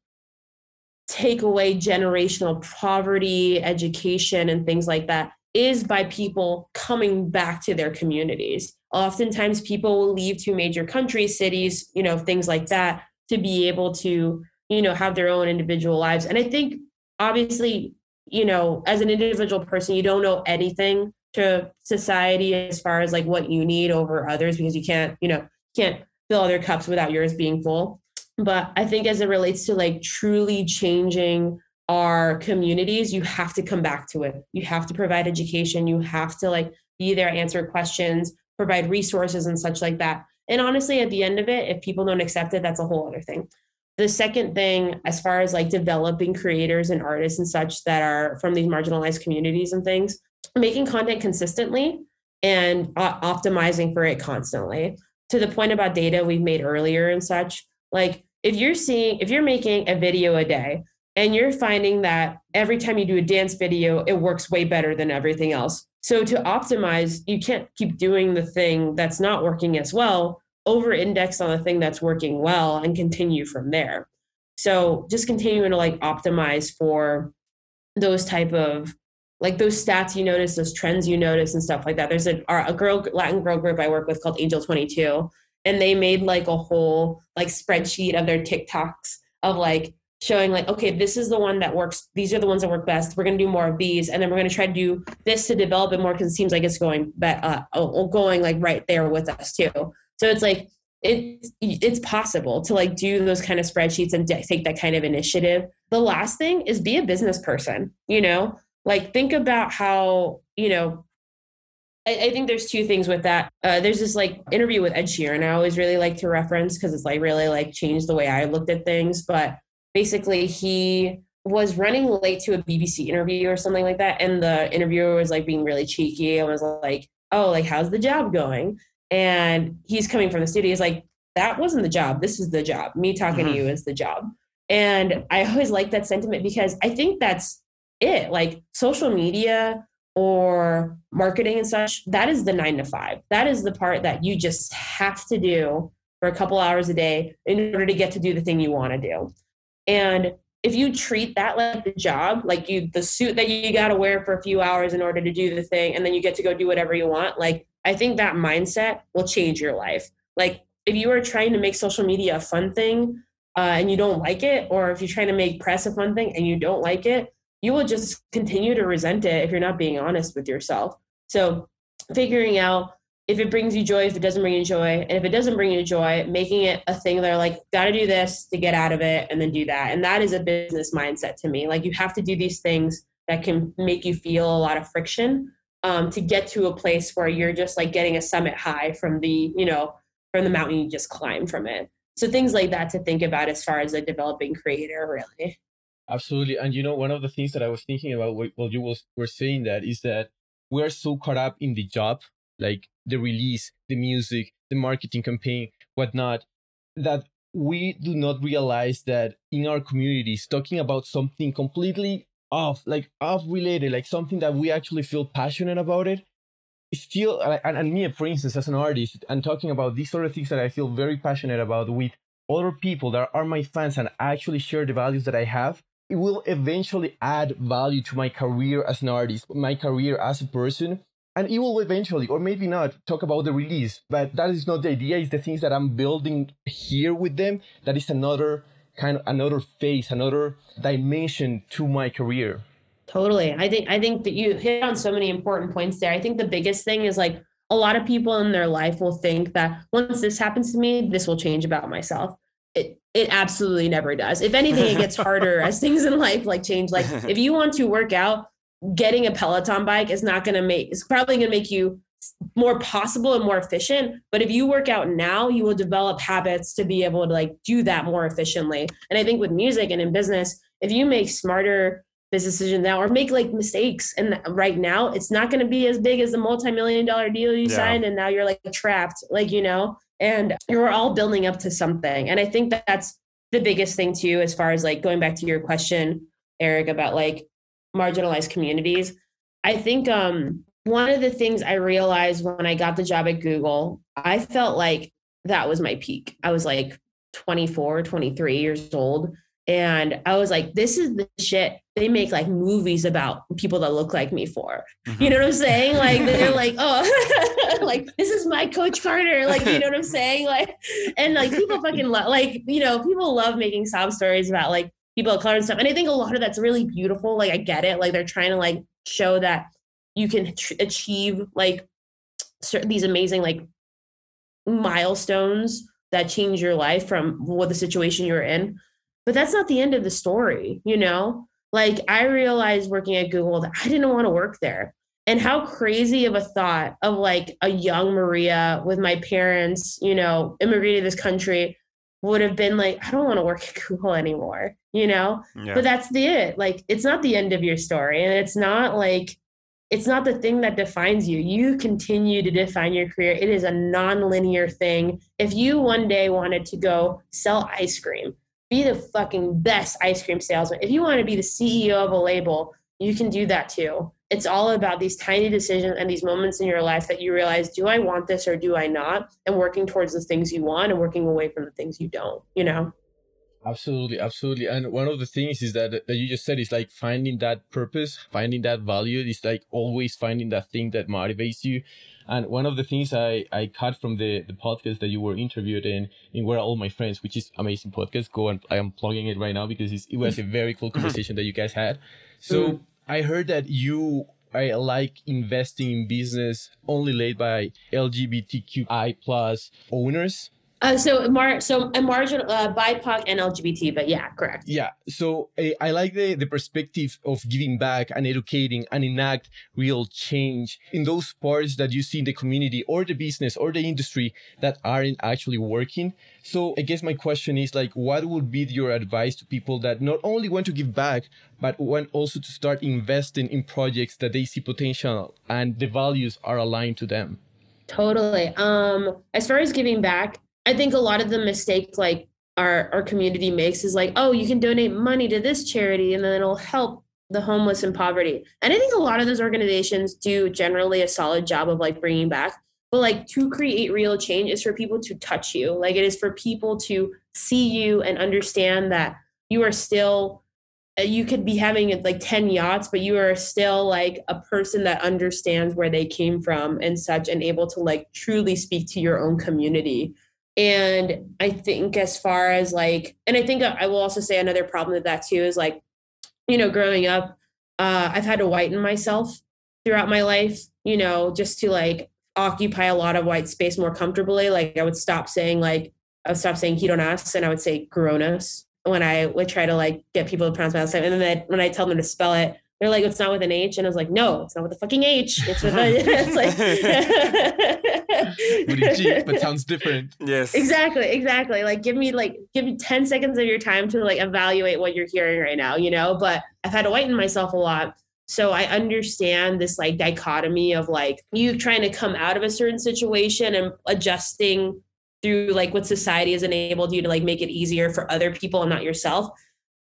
Speaker 5: take away generational poverty, education, and things like that is by people coming back to their communities. Oftentimes, people will leave to major countries, cities, you know, things like that to be able to, you know, have their own individual lives. And I think, obviously, you know, as an individual person, you don't know anything to society as far as like what you need over others because you can't, you know, can't fill other cups without yours being full. But I think as it relates to like truly changing our communities, you have to come back to it. You have to provide education. You have to like be there, answer questions, provide resources and such like that. And honestly, at the end of it, if people don't accept it, that's a whole other thing. The second thing, as far as like developing creators and artists and such that are from these marginalized communities and things, making content consistently and optimizing for it constantly. To the point about data we've made earlier and such, like if you're seeing, if you're making a video a day and you're finding that every time you do a dance video, it works way better than everything else. So to optimize, you can't keep doing the thing that's not working as well, over index on the thing that's working well and continue from there. So just continuing to like optimize for those type of like those stats you notice, those trends you notice, and stuff like that. There's a, a girl Latin girl group I work with called Angel Twenty Two, and they made like a whole like spreadsheet of their TikToks of like showing like okay this is the one that works these are the ones that work best we're going to do more of these and then we're going to try to do this to develop it more because it seems like it's going but uh, going like right there with us too. So it's like it's it's possible to like do those kind of spreadsheets and take that kind of initiative. The last thing is be a business person you know like think about how you know I, I think there's two things with that. Uh, there's this like interview with Ed Sheeran I always really like to reference because it's like really like changed the way I looked at things. But basically, he was running late to a BBC interview or something like that, and the interviewer was like being really cheeky and was like, "Oh, like how's the job going?" And he's coming from the studio. He's like, "That wasn't the job. This is the job. Me talking mm-hmm. to you is the job." And I always like that sentiment because I think that's it. Like social media or marketing and such, that is the nine to five. That is the part that you just have to do for a couple hours a day in order to get to do the thing you want to do. And if you treat that like the job, like you the suit that you got to wear for a few hours in order to do the thing, and then you get to go do whatever you want, like I think that mindset will change your life. Like if you are trying to make social media a fun thing uh, and you don't like it, or if you're trying to make press a fun thing and you don't like it, you will just continue to resent it if you're not being honest with yourself. So, figuring out if it brings you joy, if it doesn't bring you joy, and if it doesn't bring you joy, making it a thing that are like, gotta do this to get out of it and then do that. And that is a business mindset to me. Like, you have to do these things that can make you feel a lot of friction um, to get to a place where you're just like getting a summit high from the, you know, from the mountain you just climb from it. So, things like that to think about as far as a developing creator, really.
Speaker 1: Absolutely. And you know, one of the things that I was thinking about while you was, were saying that is that we're so caught up in the job, like the release, the music, the marketing campaign, whatnot, that we do not realize that in our communities, talking about something completely off, like off related, like something that we actually feel passionate about it, still, and, and me, for instance, as an artist, and talking about these sort of things that I feel very passionate about with other people that are my fans and actually share the values that I have, it will eventually add value to my career as an artist, my career as a person. And it will eventually, or maybe not, talk about the release. But that is not the idea. It's the things that I'm building here with them. That is another kind of another phase, another dimension to my career.
Speaker 5: Totally. I think I think that you hit on so many important points there. I think the biggest thing is like a lot of people in their life will think that once this happens to me, this will change about myself it it absolutely never does. If anything, it gets harder as things in life like change. Like if you want to work out, getting a Peloton bike is not going to make. It's probably going to make you more possible and more efficient. But if you work out now, you will develop habits to be able to like do that more efficiently. And I think with music and in business, if you make smarter business decisions now or make like mistakes and right now it's not going to be as big as the multi-million dollar deal you yeah. signed and now you're like trapped like you know and you're all building up to something. And i think that that's the biggest thing too as far as like going back to your question eric about like marginalized communities. I think um one of the things i realized when i got the job at google i felt like that was my peak. I was like 24 23 years old and I was like, this is the shit they make like movies about people that look like me for. Mm-hmm. You know what I'm saying? Like they're like, oh, like this is my Coach Carter. Like, you know what I'm saying? Like, and like people fucking love, like, you know, people love making sob stories about like people of color and stuff. And I think a lot of that's really beautiful. Like, I get it. Like, they're trying to like show that you can tr- achieve like certain, these amazing like milestones that change your life from what the situation you're in but that's not the end of the story, you know? Like I realized working at Google that I didn't want to work there. And how crazy of a thought of like a young Maria with my parents, you know, immigrated to this country would have been like, I don't want to work at Google anymore, you know? Yeah. But that's the it. Like it's not the end of your story. And it's not like it's not the thing that defines you. You continue to define your career. It is a non-linear thing. If you one day wanted to go sell ice cream, be the fucking best ice cream salesman. If you want to be the CEO of a label, you can do that too. It's all about these tiny decisions and these moments in your life that you realize, do I want this or do I not? And working towards the things you want and working away from the things you don't, you know?
Speaker 1: Absolutely, absolutely. And one of the things is that that you just said is like finding that purpose, finding that value. Is like always finding that thing that motivates you. And one of the things I, I cut from the, the podcast that you were interviewed in, in Where Are All My Friends, which is amazing podcast. Go and I am plugging it right now because it was a very cool conversation that you guys had. So mm. I heard that you I like investing in business only led by LGBTQI plus owners
Speaker 5: uh, so mar- so a marginal uh, BIPOC and LGBT, but yeah, correct.
Speaker 1: Yeah. So uh, I like the the perspective of giving back and educating and enact real change in those parts that you see in the community or the business or the industry that aren't actually working. So I guess my question is like, what would be your advice to people that not only want to give back but want also to start investing in projects that they see potential and the values are aligned to them?
Speaker 5: Totally. Um, as far as giving back, I think a lot of the mistake like our our community makes is like, oh, you can donate money to this charity and then it'll help the homeless and poverty. And I think a lot of those organizations do generally a solid job of like bringing back. But like to create real change is for people to touch you. Like it is for people to see you and understand that you are still uh, you could be having like 10 yachts but you are still like a person that understands where they came from and such and able to like truly speak to your own community and I think as far as like, and I think I will also say another problem with that too is like, you know, growing up, uh, I've had to whiten myself throughout my life, you know, just to like occupy a lot of white space more comfortably. Like I would stop saying like, I would stop saying hedonus and I would say coronas when I would try to like get people to pronounce my last name. And then when I tell them to spell it, they're like, it's not with an H. And I was like, no, it's not with a fucking H. It's with a, it's like,
Speaker 1: with a G, but sounds different.
Speaker 3: Yes.
Speaker 5: Exactly. Exactly. Like, give me like, give me 10 seconds of your time to like evaluate what you're hearing right now, you know? But I've had to whiten myself a lot. So I understand this like dichotomy of like you trying to come out of a certain situation and adjusting through like what society has enabled you to like make it easier for other people and not yourself.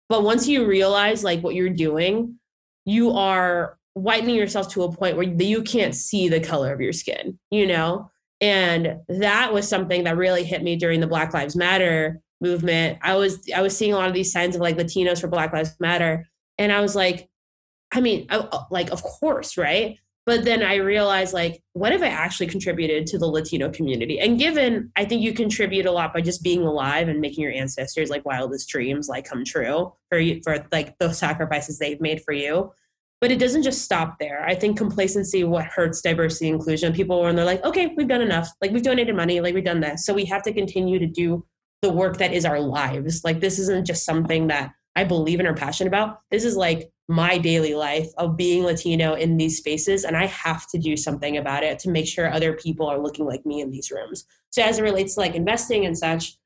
Speaker 5: But once you realize like what you're doing, you are whitening yourself to a point where you can't see the color of your skin, you know? And that was something that really hit me during the Black Lives Matter movement. I was I was seeing a lot of these signs of like Latinos for Black Lives Matter and I was like I mean, oh, oh, like of course, right? But then I realized like what have I actually contributed to the Latino community? And given I think you contribute a lot by just being alive and making your ancestors like wildest dreams like come true for you for like those sacrifices they've made for you but it doesn't just stop there. I think complacency what hurts diversity inclusion. People when they're like, okay, we've done enough. Like we've donated money, like we've done this. So we have to continue to do the work that is our lives. Like this isn't just something that I believe in or passionate about. This is like my daily life of being Latino in these spaces. And I have to do something about it to make sure other people are looking like me in these rooms. So as it relates to like investing and such,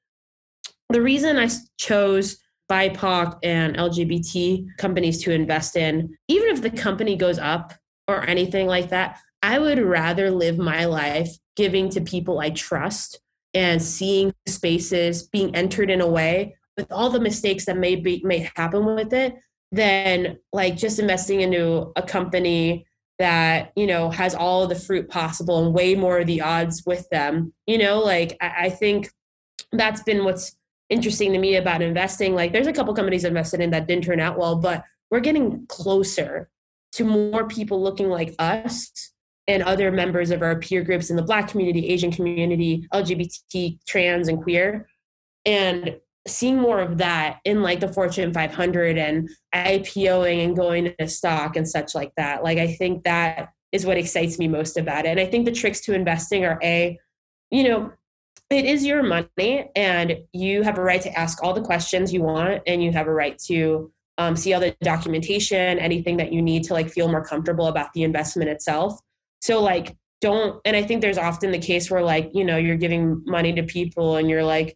Speaker 5: the reason I chose BIPOC and LGBT companies to invest in, even if the company goes up or anything like that, I would rather live my life giving to people I trust and seeing spaces being entered in a way with all the mistakes that may be may happen with it than like just investing into a company that you know has all of the fruit possible and way more of the odds with them you know like I, I think that's been what's interesting to me about investing. Like there's a couple companies I invested in that didn't turn out well, but we're getting closer to more people looking like us and other members of our peer groups in the black community, Asian community, LGBT, trans, and queer. And seeing more of that in like the Fortune 500 and IPOing and going to stock and such like that. Like I think that is what excites me most about it. And I think the tricks to investing are a, you know, it is your money and you have a right to ask all the questions you want and you have a right to um, see all the documentation anything that you need to like feel more comfortable about the investment itself so like don't and i think there's often the case where like you know you're giving money to people and you're like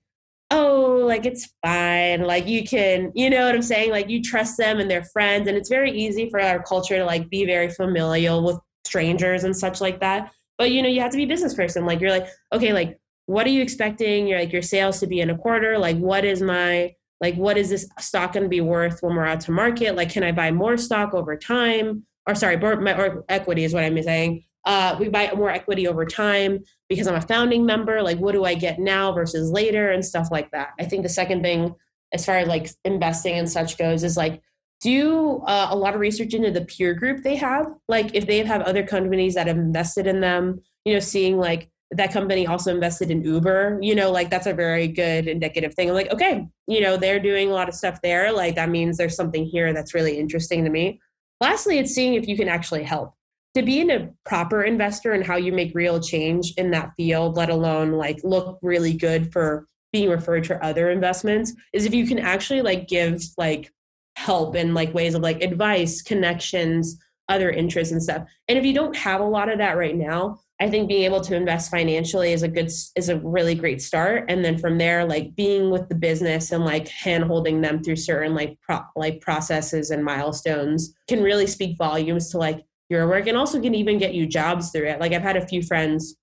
Speaker 5: oh like it's fine like you can you know what i'm saying like you trust them and they're friends and it's very easy for our culture to like be very familial with strangers and such like that. But you know, you have to be business person. Like you're like, okay, like what are you expecting? You're like your sales to be in a quarter. Like what is my like what is this stock going to be worth when we're out to market? Like can I buy more stock over time? Or sorry, more, or equity is what I'm saying. Uh, we buy more equity over time because I'm a founding member. Like what do I get now versus later and stuff like that. I think the second thing as far as like investing and such goes is like do uh, a lot of research into the peer group they have like if they have other companies that have invested in them you know seeing like that company also invested in uber you know like that's a very good indicative thing i'm like okay you know they're doing a lot of stuff there like that means there's something here that's really interesting to me lastly it's seeing if you can actually help to be a proper investor and how you make real change in that field let alone like look really good for being referred to other investments is if you can actually like give like help and like ways of like advice connections other interests and stuff. And if you don't have a lot of that right now i think being able to invest financially is a good is a really great start. And then from there like being with the business and like hand holding them through certain like pro- like processes and milestones can really speak volumes to like your work and also can even get you jobs through it like i've had a few friends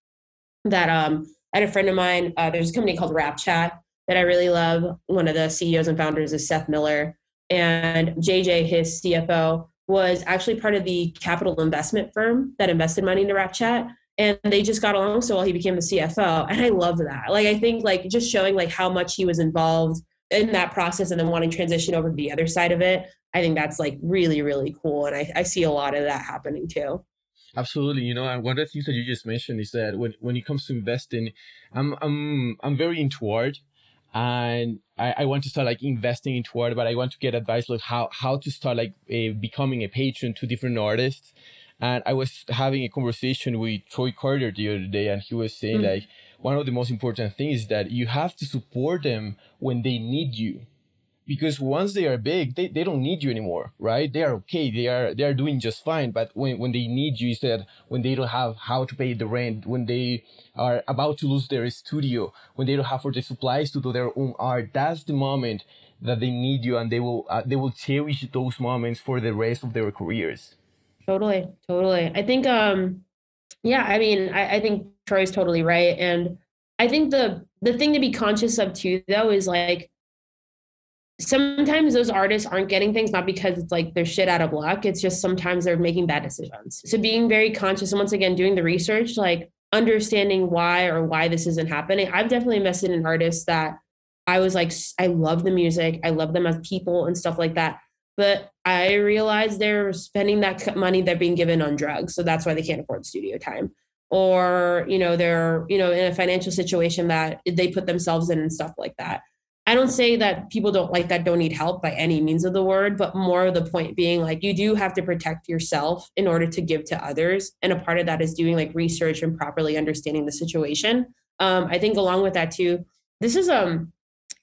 Speaker 5: that um I had a friend of mine, uh, there's a company called RapChat that I really love. One of the CEOs and founders is Seth Miller. And JJ, his CFO, was actually part of the capital investment firm that invested money into RapChat. And they just got along so well he became the CFO. And I love that. Like I think like just showing like how much he was involved in that process and then wanting to transition over to the other side of it. I think that's like really, really cool. And I, I see a lot of that happening too.
Speaker 1: Absolutely, you know, and one of the things that you just mentioned is that when, when it comes to investing, I'm I'm I'm very into art, and I, I want to start like investing into art, but I want to get advice like how how to start like a, becoming a patron to different artists. And I was having a conversation with Troy Carter the other day, and he was saying mm-hmm. like one of the most important things is that you have to support them when they need you. Because once they are big they, they don't need you anymore right? They are okay. They are they are doing just fine. But when, when they need you instead when they don't have how to pay the rent when they are about to lose their studio when they don't have for the supplies to do their own art that's the moment that they need you and they will uh, they will cherish those moments for the rest of their careers.
Speaker 5: Totally totally. I think um yeah i mean i, I think troy's totally right. And i think the the thing to be conscious of too though is like sometimes those artists aren't getting things not because it's like they're shit out of luck. It's just sometimes they're making bad decisions. So being very conscious and once again doing the research like understanding why or why this isn't happening. I've definitely invested in artists that i was like i love the music. I love them as people and stuff like that. But i realized they're spending that money they're being given on drugs. So that's why they can't afford studio time or you know they're you know in a financial situation that they put themselves in and stuff like that I don't say that people don't like that don't need help by any means of the word, but more of the point being like you do have to protect yourself in order to give to others. And a part of that is doing like research and properly understanding the situation. Um, I think along with that too, this is um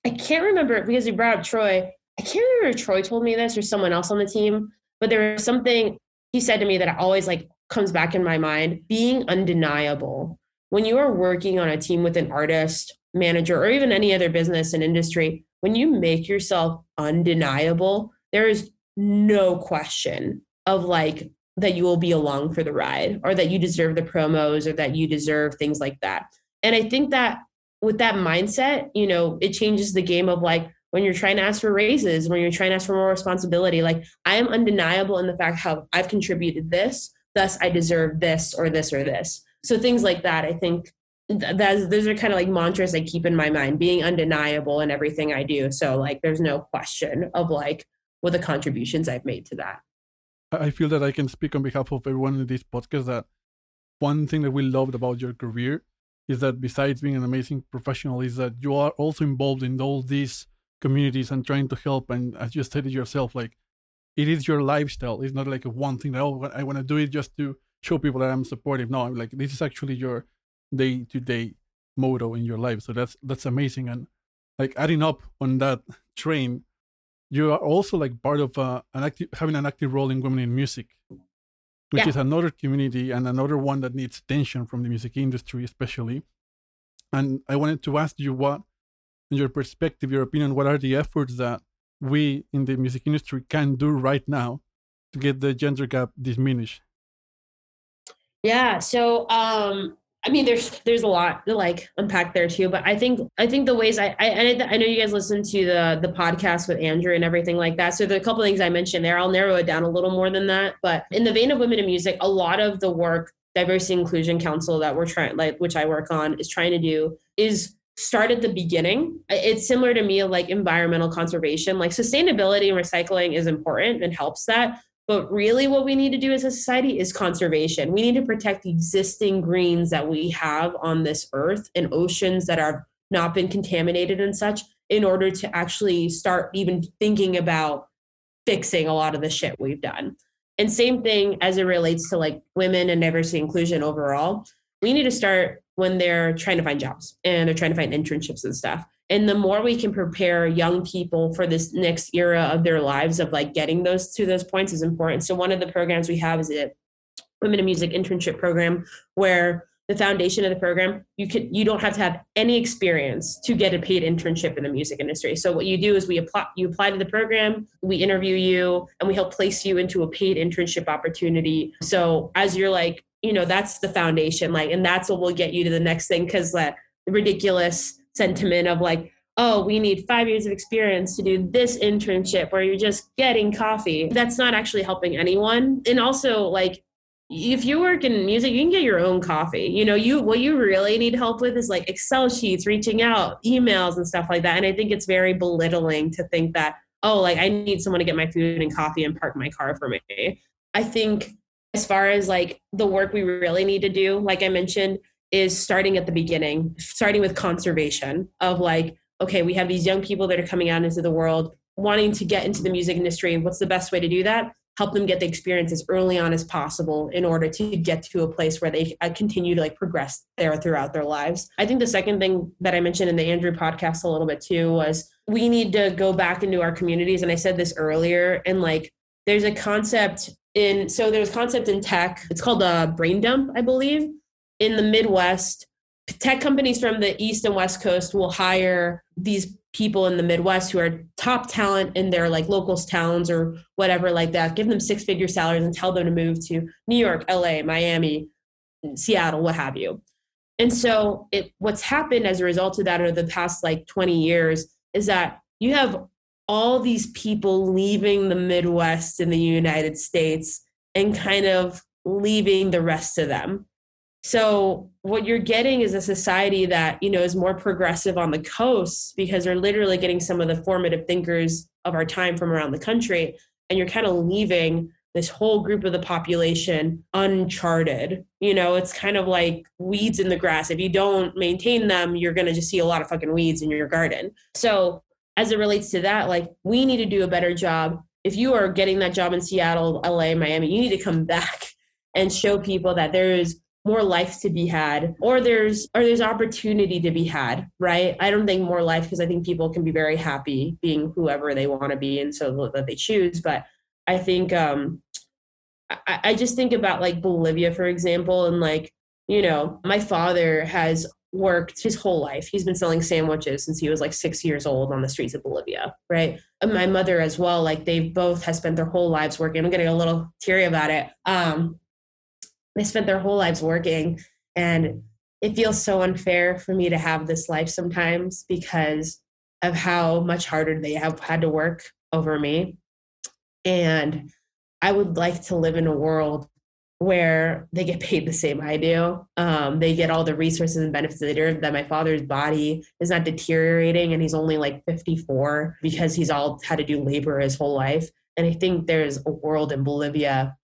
Speaker 5: I can't remember because you brought up Troy. I can't remember if Troy told me this or someone else on the team, but there was something he said to me that I always like comes back in my mind being undeniable. When you are working on a team with an artist manager or even any other business and industry, when you make yourself undeniable, there is no question of like that you will be along for the ride or that you deserve the promos or that you deserve things like that. And I think that with that mindset, you know, it changes the game of like when you're trying to ask for raises, when you're trying to ask for more responsibility, like I am undeniable in the fact how I've contributed this, thus I deserve this or this or this. So things like that, I think that's those are kind of like mantras I keep in my mind, being undeniable in everything I do. So like there's no question of like what the contributions I've made to that.
Speaker 2: I feel that I can speak on behalf of everyone in this podcast that one thing that we loved about your career is that besides being an amazing professional is that you are also involved in all these communities and trying to help and as you stated yourself like it is your lifestyle it's not like a one thing that oh i want to do it just to show people that i'm supportive no i'm like this is actually your day to day motto in your life. So that's that's amazing. And like adding up on that train, you are also like part of uh, an active having an active role in women in music, which yeah. is another community and another one that needs attention from the music industry, especially. And I wanted to ask you what, in your perspective, your opinion, what are the efforts that we in the music industry can do right now to get the gender gap diminished?
Speaker 5: Yeah. So, um, I mean, there's there's a lot to like unpack there too, but I think I think the ways I I, I know you guys listen to the the podcast with Andrew and everything like that. So the couple things I mentioned there, I'll narrow it down a little more than that. But in the vein of women in music, a lot of the work diversity inclusion council that we're trying like which I work on is trying to do is start at the beginning. It's similar to me like environmental conservation. Like sustainability and recycling is important and helps that. But really, what we need to do as a society is conservation. We need to protect the existing greens that we have on this earth and oceans that are not been contaminated and such in order to actually start even thinking about fixing a lot of the shit we've done. And same thing as it relates to like women and diversity inclusion overall. We need to start when they're trying to find jobs and they're trying to find internships and stuff. And the more we can prepare young people for this next era of their lives of like getting those to those points is important. So one of the programs we have is a women in music internship program where the foundation of the program you can you don't have to have any experience to get a paid internship in the music industry. So what you do is we apply you apply to the program we interview you and we help place you into a paid internship opportunity. So as you're like you know that's the foundation like and that's what will get you to the next thing because that ridiculous sentiment of like oh we need five years of experience to do this internship where you're just getting coffee. That's not actually helping anyone and also like if you work in music you can get your own coffee you know you what you really need help with is like excel sheets reaching out emails and stuff like that and i think it's very belittling to think that oh like i need someone to get my food and coffee and park my car for me. I think as far as like the work we really need to do like i mentioned is starting at the beginning, starting with conservation of like, okay, we have these young people that are coming out into the world wanting to get into the music industry. What's the best way to do that? Help them get the experience as early on as possible in order to get to a place where they uh, continue to like progress there throughout their lives. I think the second thing that I mentioned in the Andrew podcast a little bit too was we need to go back into our communities. And I said this earlier, and like there's a concept in so there's concept in tech. It's called a brain dump, I believe in the Midwest, tech companies from the East and West Coast will hire these people in the Midwest who are top talent in their like locals towns or whatever like that, give them six figure salaries and tell them to move to New York, LA, Miami, Seattle, what have you. And so it what's happened as a result of that over the past like 20 years is that you have all these people leaving the Midwest in the United States and kind of leaving the rest of them so what you're getting is a society that, you know, is more progressive on the coast because they're literally getting some of the formative thinkers of our time from around the country. And you're kind of leaving this whole group of the population uncharted. You know, it's kind of like weeds in the grass. If you don't maintain them, you're going to just see a lot of fucking weeds in your garden. So, as it relates to that, like we need to do a better job. If you are getting that job in Seattle, LA, Miami, you need to come back and show people that there is more life to be had or there's or there's opportunity to be had right i don't think more life because i think people can be very happy being whoever they want to be and so that they choose but i think um I, I just think about like bolivia for example and like you know my father has worked his whole life. He's been selling sandwiches since he was like six years old on the streets of bolivia right? And my mother as well like they both have spent their whole lives working. I'm getting a little teary about it. Um they spent their whole lives working and it feels so unfair for me to have this life sometimes because of how much harder they have had to work over me. And i would like to live in a world where they get paid the same I do. Um, they get all the resources and benefits that, that my father's body is not deteriorating and he's only like 54 because he's all had to do labor his whole life. And I think there's a world in Bolivia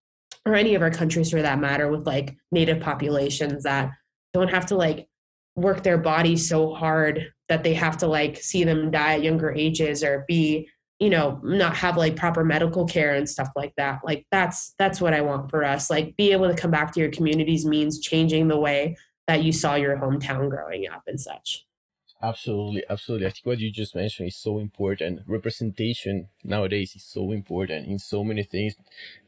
Speaker 5: or any of our countries for that matter with like native populations that don't have to like work their bodies so hard that they have to like see them die at younger ages or be you know not have like proper medical care and stuff like that like that's that's what i want for us like be able to come back to your communities means changing the way that you saw your hometown growing up and such
Speaker 1: Absolutely, absolutely. I think what you just mentioned is so important. Representation nowadays is so important in so many things.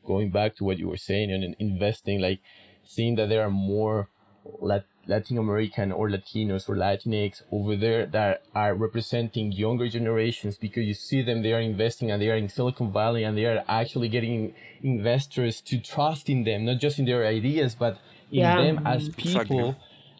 Speaker 1: Going back to what you were saying and investing, like seeing that there are more Lat- Latin American or Latinos or Latinx over there that are representing younger generations because you see them, they are investing and they are in Silicon Valley and they are actually getting investors to trust in them, not just in their ideas, but in
Speaker 5: Yeah.
Speaker 1: them as people.
Speaker 3: Exactly.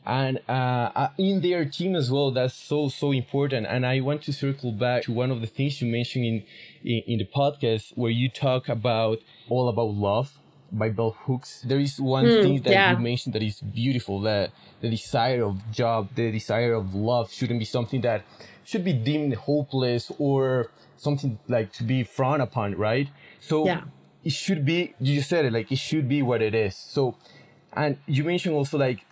Speaker 1: And uh, uh, in their team as well, that's so so important. And I want to circle back to one of the things you mentioned in in, in the podcast where you talk about all about love by Bell Hooks. There is one
Speaker 5: Mm,
Speaker 1: thing that
Speaker 5: yeah.
Speaker 1: you mentioned that is beautiful. That the desire of job, the desire of love, shouldn't be something that should be deemed hopeless or something like to be frowned upon, right? So
Speaker 5: Yeah.
Speaker 1: it should be. You said it like it should be what it is. So, and you mentioned also like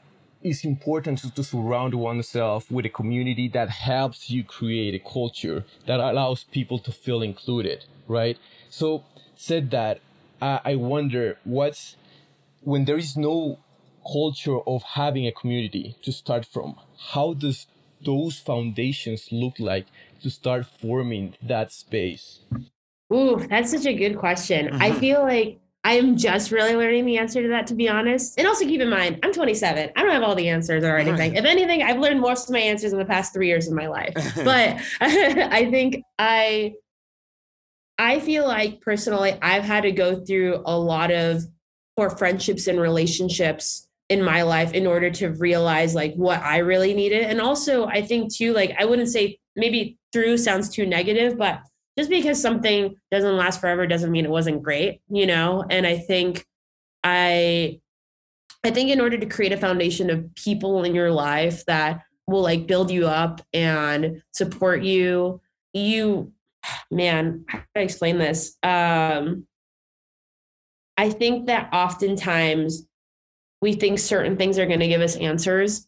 Speaker 1: it's important to, to surround oneself with a community that helps you create a culture that allows people to feel included, right? So, said that, uh, I wonder what's when there is no culture of having a community to start from, how does those foundations look like to start forming that space?
Speaker 5: Ooh, that's such a good question. I
Speaker 3: Mhm.
Speaker 5: feel like I am just really learning the answer to that, to be honest. And also keep in mind, I'm 27. I don't have all the answers or anything. If anything, I've learned most of my answers in the past three years of my life. But I think I, I feel like personally, I've had to go through a lot of for friendships and relationships in my life in order to realize like what I really needed. And also, I think too, like I wouldn't say maybe through sounds too negative, but just because something doesn't last forever doesn't mean it wasn't great, you know? And I think I I think in order to create a foundation of people in your life that will like build you up and support you, you man, how do I explain this? Um I think that oftentimes we think certain things are going to give us answers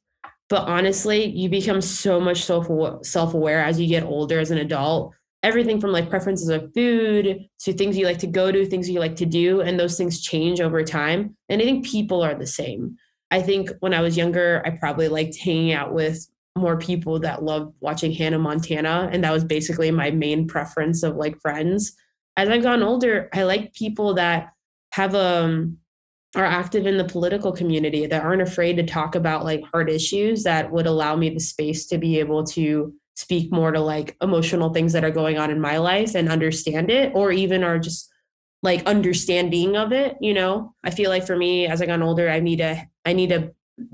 Speaker 5: but honestly you become so much self self-aware as you get older as an adult everything from like preferences of food to things you like to go to things you like to do and those things change over time and i think people are the same i think when i was younger i probably liked hanging out with more people that loved watching hannah montana and that was basically my main preference of like friends. As i've gotten older i like people that have um are active in the political community that aren't afraid to talk about like hard issues that would allow me the space to be able to speak more to like emotional things that are going on in my life and understand it or even are just like understanding of it you know? I feel like for me as i got older i need to i need to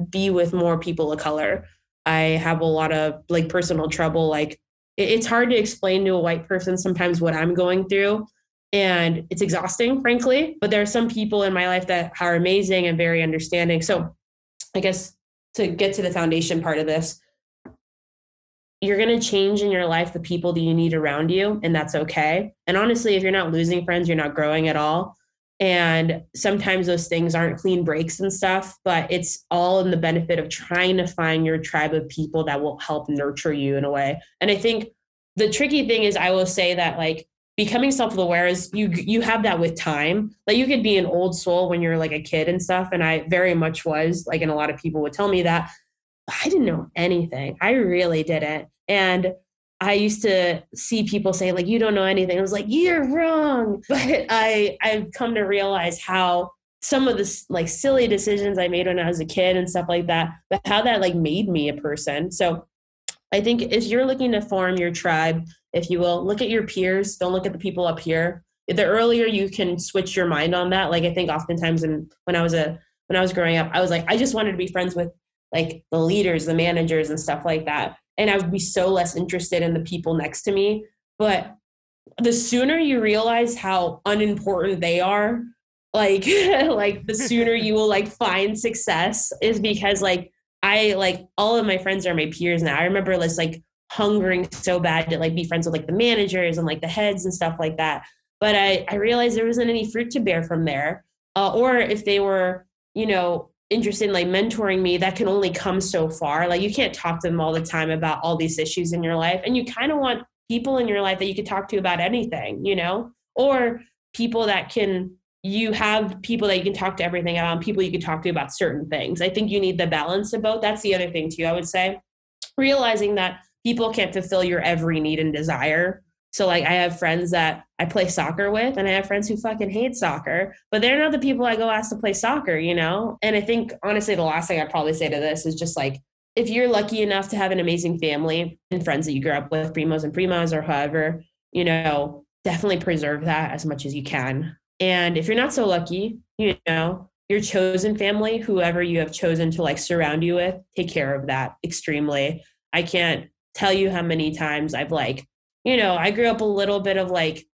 Speaker 5: be with more people of color i have a lot of like personal trouble like it- it's hard to explain to a white person sometimes what i'm going through and it's exhausting frankly but there are some people in my life that are amazing and very understanding. So i guess to get to the foundation part of this you're going to change in your life the people that you need around you and that's okay. And honestly if you're not losing friends you're not growing at all and sometimes those things aren't clean breaks and stuff but it's all in the benefit of trying to find your tribe of people that will help nurture you in a way. And i think the tricky thing is i will say that like becoming self-aware is you you have that with time. Like you could be an old soul when you're like a kid and stuff and i very much was like and a lot of people would tell me that i didn't know anything. I really didn't. And i used to see people say like you don't know anything. I was like you're wrong. But i i've come to realize how some of the like silly decisions i made when i was a kid and stuff like that but how that like made me a person. So i think if you're looking to form your tribe if you will look at your peers. Don't look at the people up here. The earlier you can switch your mind on that like i think oftentimes in, when i was a when i was growing up i was like i just wanted to be friends with like the leaders the managers and stuff like that and i would be so less interested in the people next to me. But the sooner you realize how unimportant they are like like the sooner you will like find success is because like i like all of my friends are my peers now. I remember this like hungering so bad to like be friends with like the managers and like the heads and stuff like that. But i i realized there wasn't any fruit to bear from there uh, or if they were you know interested in like mentoring me that can only come so far. Like you can't talk to them all the time about all these issues in your life and you kind of want people in your life that you could talk to about anything you know? Or people that can you have people that you can talk to everything about people you can talk to about certain things. I think you need the balance of both. That's the other thing too i would say. Realizing that people can't fulfill your every need and desire So like I have friends that I play soccer with and I have friends who fucking hate soccer, but they're not the people I go ask to play soccer, you know? And I think honestly the last thing I'd probably say to this is just like if you're lucky enough to have an amazing family and friends that you grew up with, primos and primas or however, you know, definitely preserve that as much as you can. And if you're not so lucky, you know, your chosen family, whoever you have chosen to like surround you with, take care of that extremely. I can't tell you how many times I've like, you know, I grew up a little bit of like,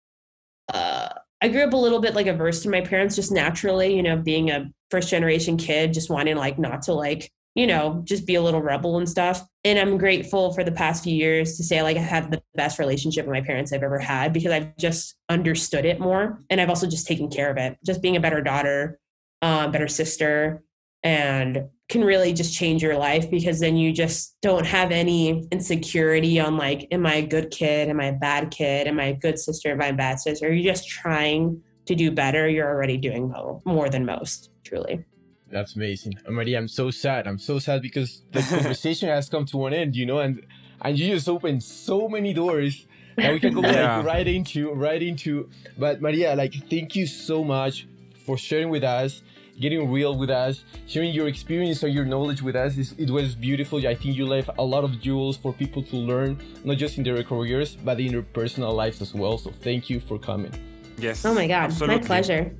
Speaker 5: uh, I grew up a little bit like averse to my parents just naturally, you know, being a first generation kid, just wanting like not to like you know, just be a little rebel and stuff. And I'm grateful for the past few years to say like I had the best relationship with my parents I've ever had because I've just understood it more. And I've also just taken care of it, just being a better daughter, uh, better sister, and can really just change your life because then you just don't have any insecurity on like, am I a good kid? Am I a bad kid? Am I a good sister? Am I a bad sister? Are You're just trying to do better. You're already doing more than most, truly.
Speaker 1: That's amazing. Oh, Maria, I'm so sad. I'm so sad because the conversation has come to an end, you know, and and you just opened so many doors that we can go yeah. like, right into, right into. But Maria, like, thank you so much for sharing with us, getting real with us, sharing your experience or your knowledge with us. It's, it was beautiful. I think you left a lot of jewels for people to learn, not just in their careers, but in their personal lives as well. So thank you for coming.
Speaker 3: Yes.
Speaker 5: Oh my God, absolutely. my pleasure.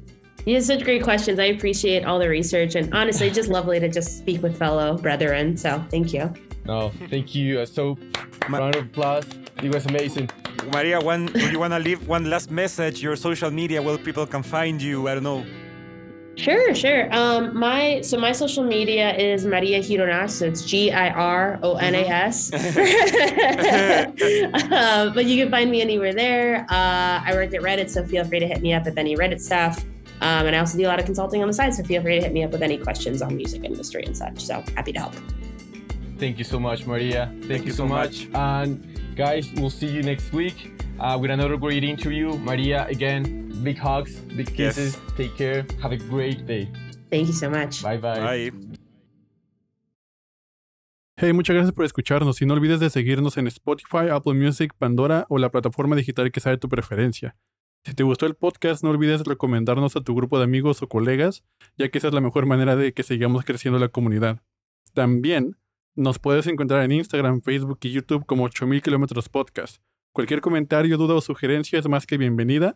Speaker 5: You have such great questions. I appreciate all the research and honestly, just lovely to just speak with fellow brethren. So thank you.
Speaker 1: No, thank you. Uh, so, round of applause. It was amazing.
Speaker 3: Maria, one, do you want to leave one last message? Your social media, where people can find you? I don't know.
Speaker 5: Sure, sure. Um, my so my social media is Maria Gironas. So it's G I R O N A S. Mm-hmm. uh, but you can find me anywhere there. Uh, I work at Reddit, so feel free to hit me up with any Reddit stuff. Um, and I also do a lot of consulting on the side, so feel free to hit me up with any questions on music industry and such. So happy to help.
Speaker 1: Thank you so much, Maria. Thank, Thank you, so much. much. And guys, we'll see you next week uh, with another great interview. Maria, again, big hugs, big kisses. Yes. Take care. Have a great day.
Speaker 5: Thank you so much.
Speaker 1: Bye bye.
Speaker 3: Bye.
Speaker 2: Hey, muchas gracias por escucharnos y no olvides de seguirnos en Spotify, Apple Music, Pandora o la plataforma digital que sea de tu preferencia. Si te gustó el podcast, no olvides recomendarnos a tu grupo de amigos o colegas, ya que esa es la mejor manera de que sigamos creciendo la comunidad. También nos puedes encontrar en Instagram, Facebook y YouTube como 8000 kilómetros podcast. Cualquier comentario, duda o sugerencia es más que bienvenida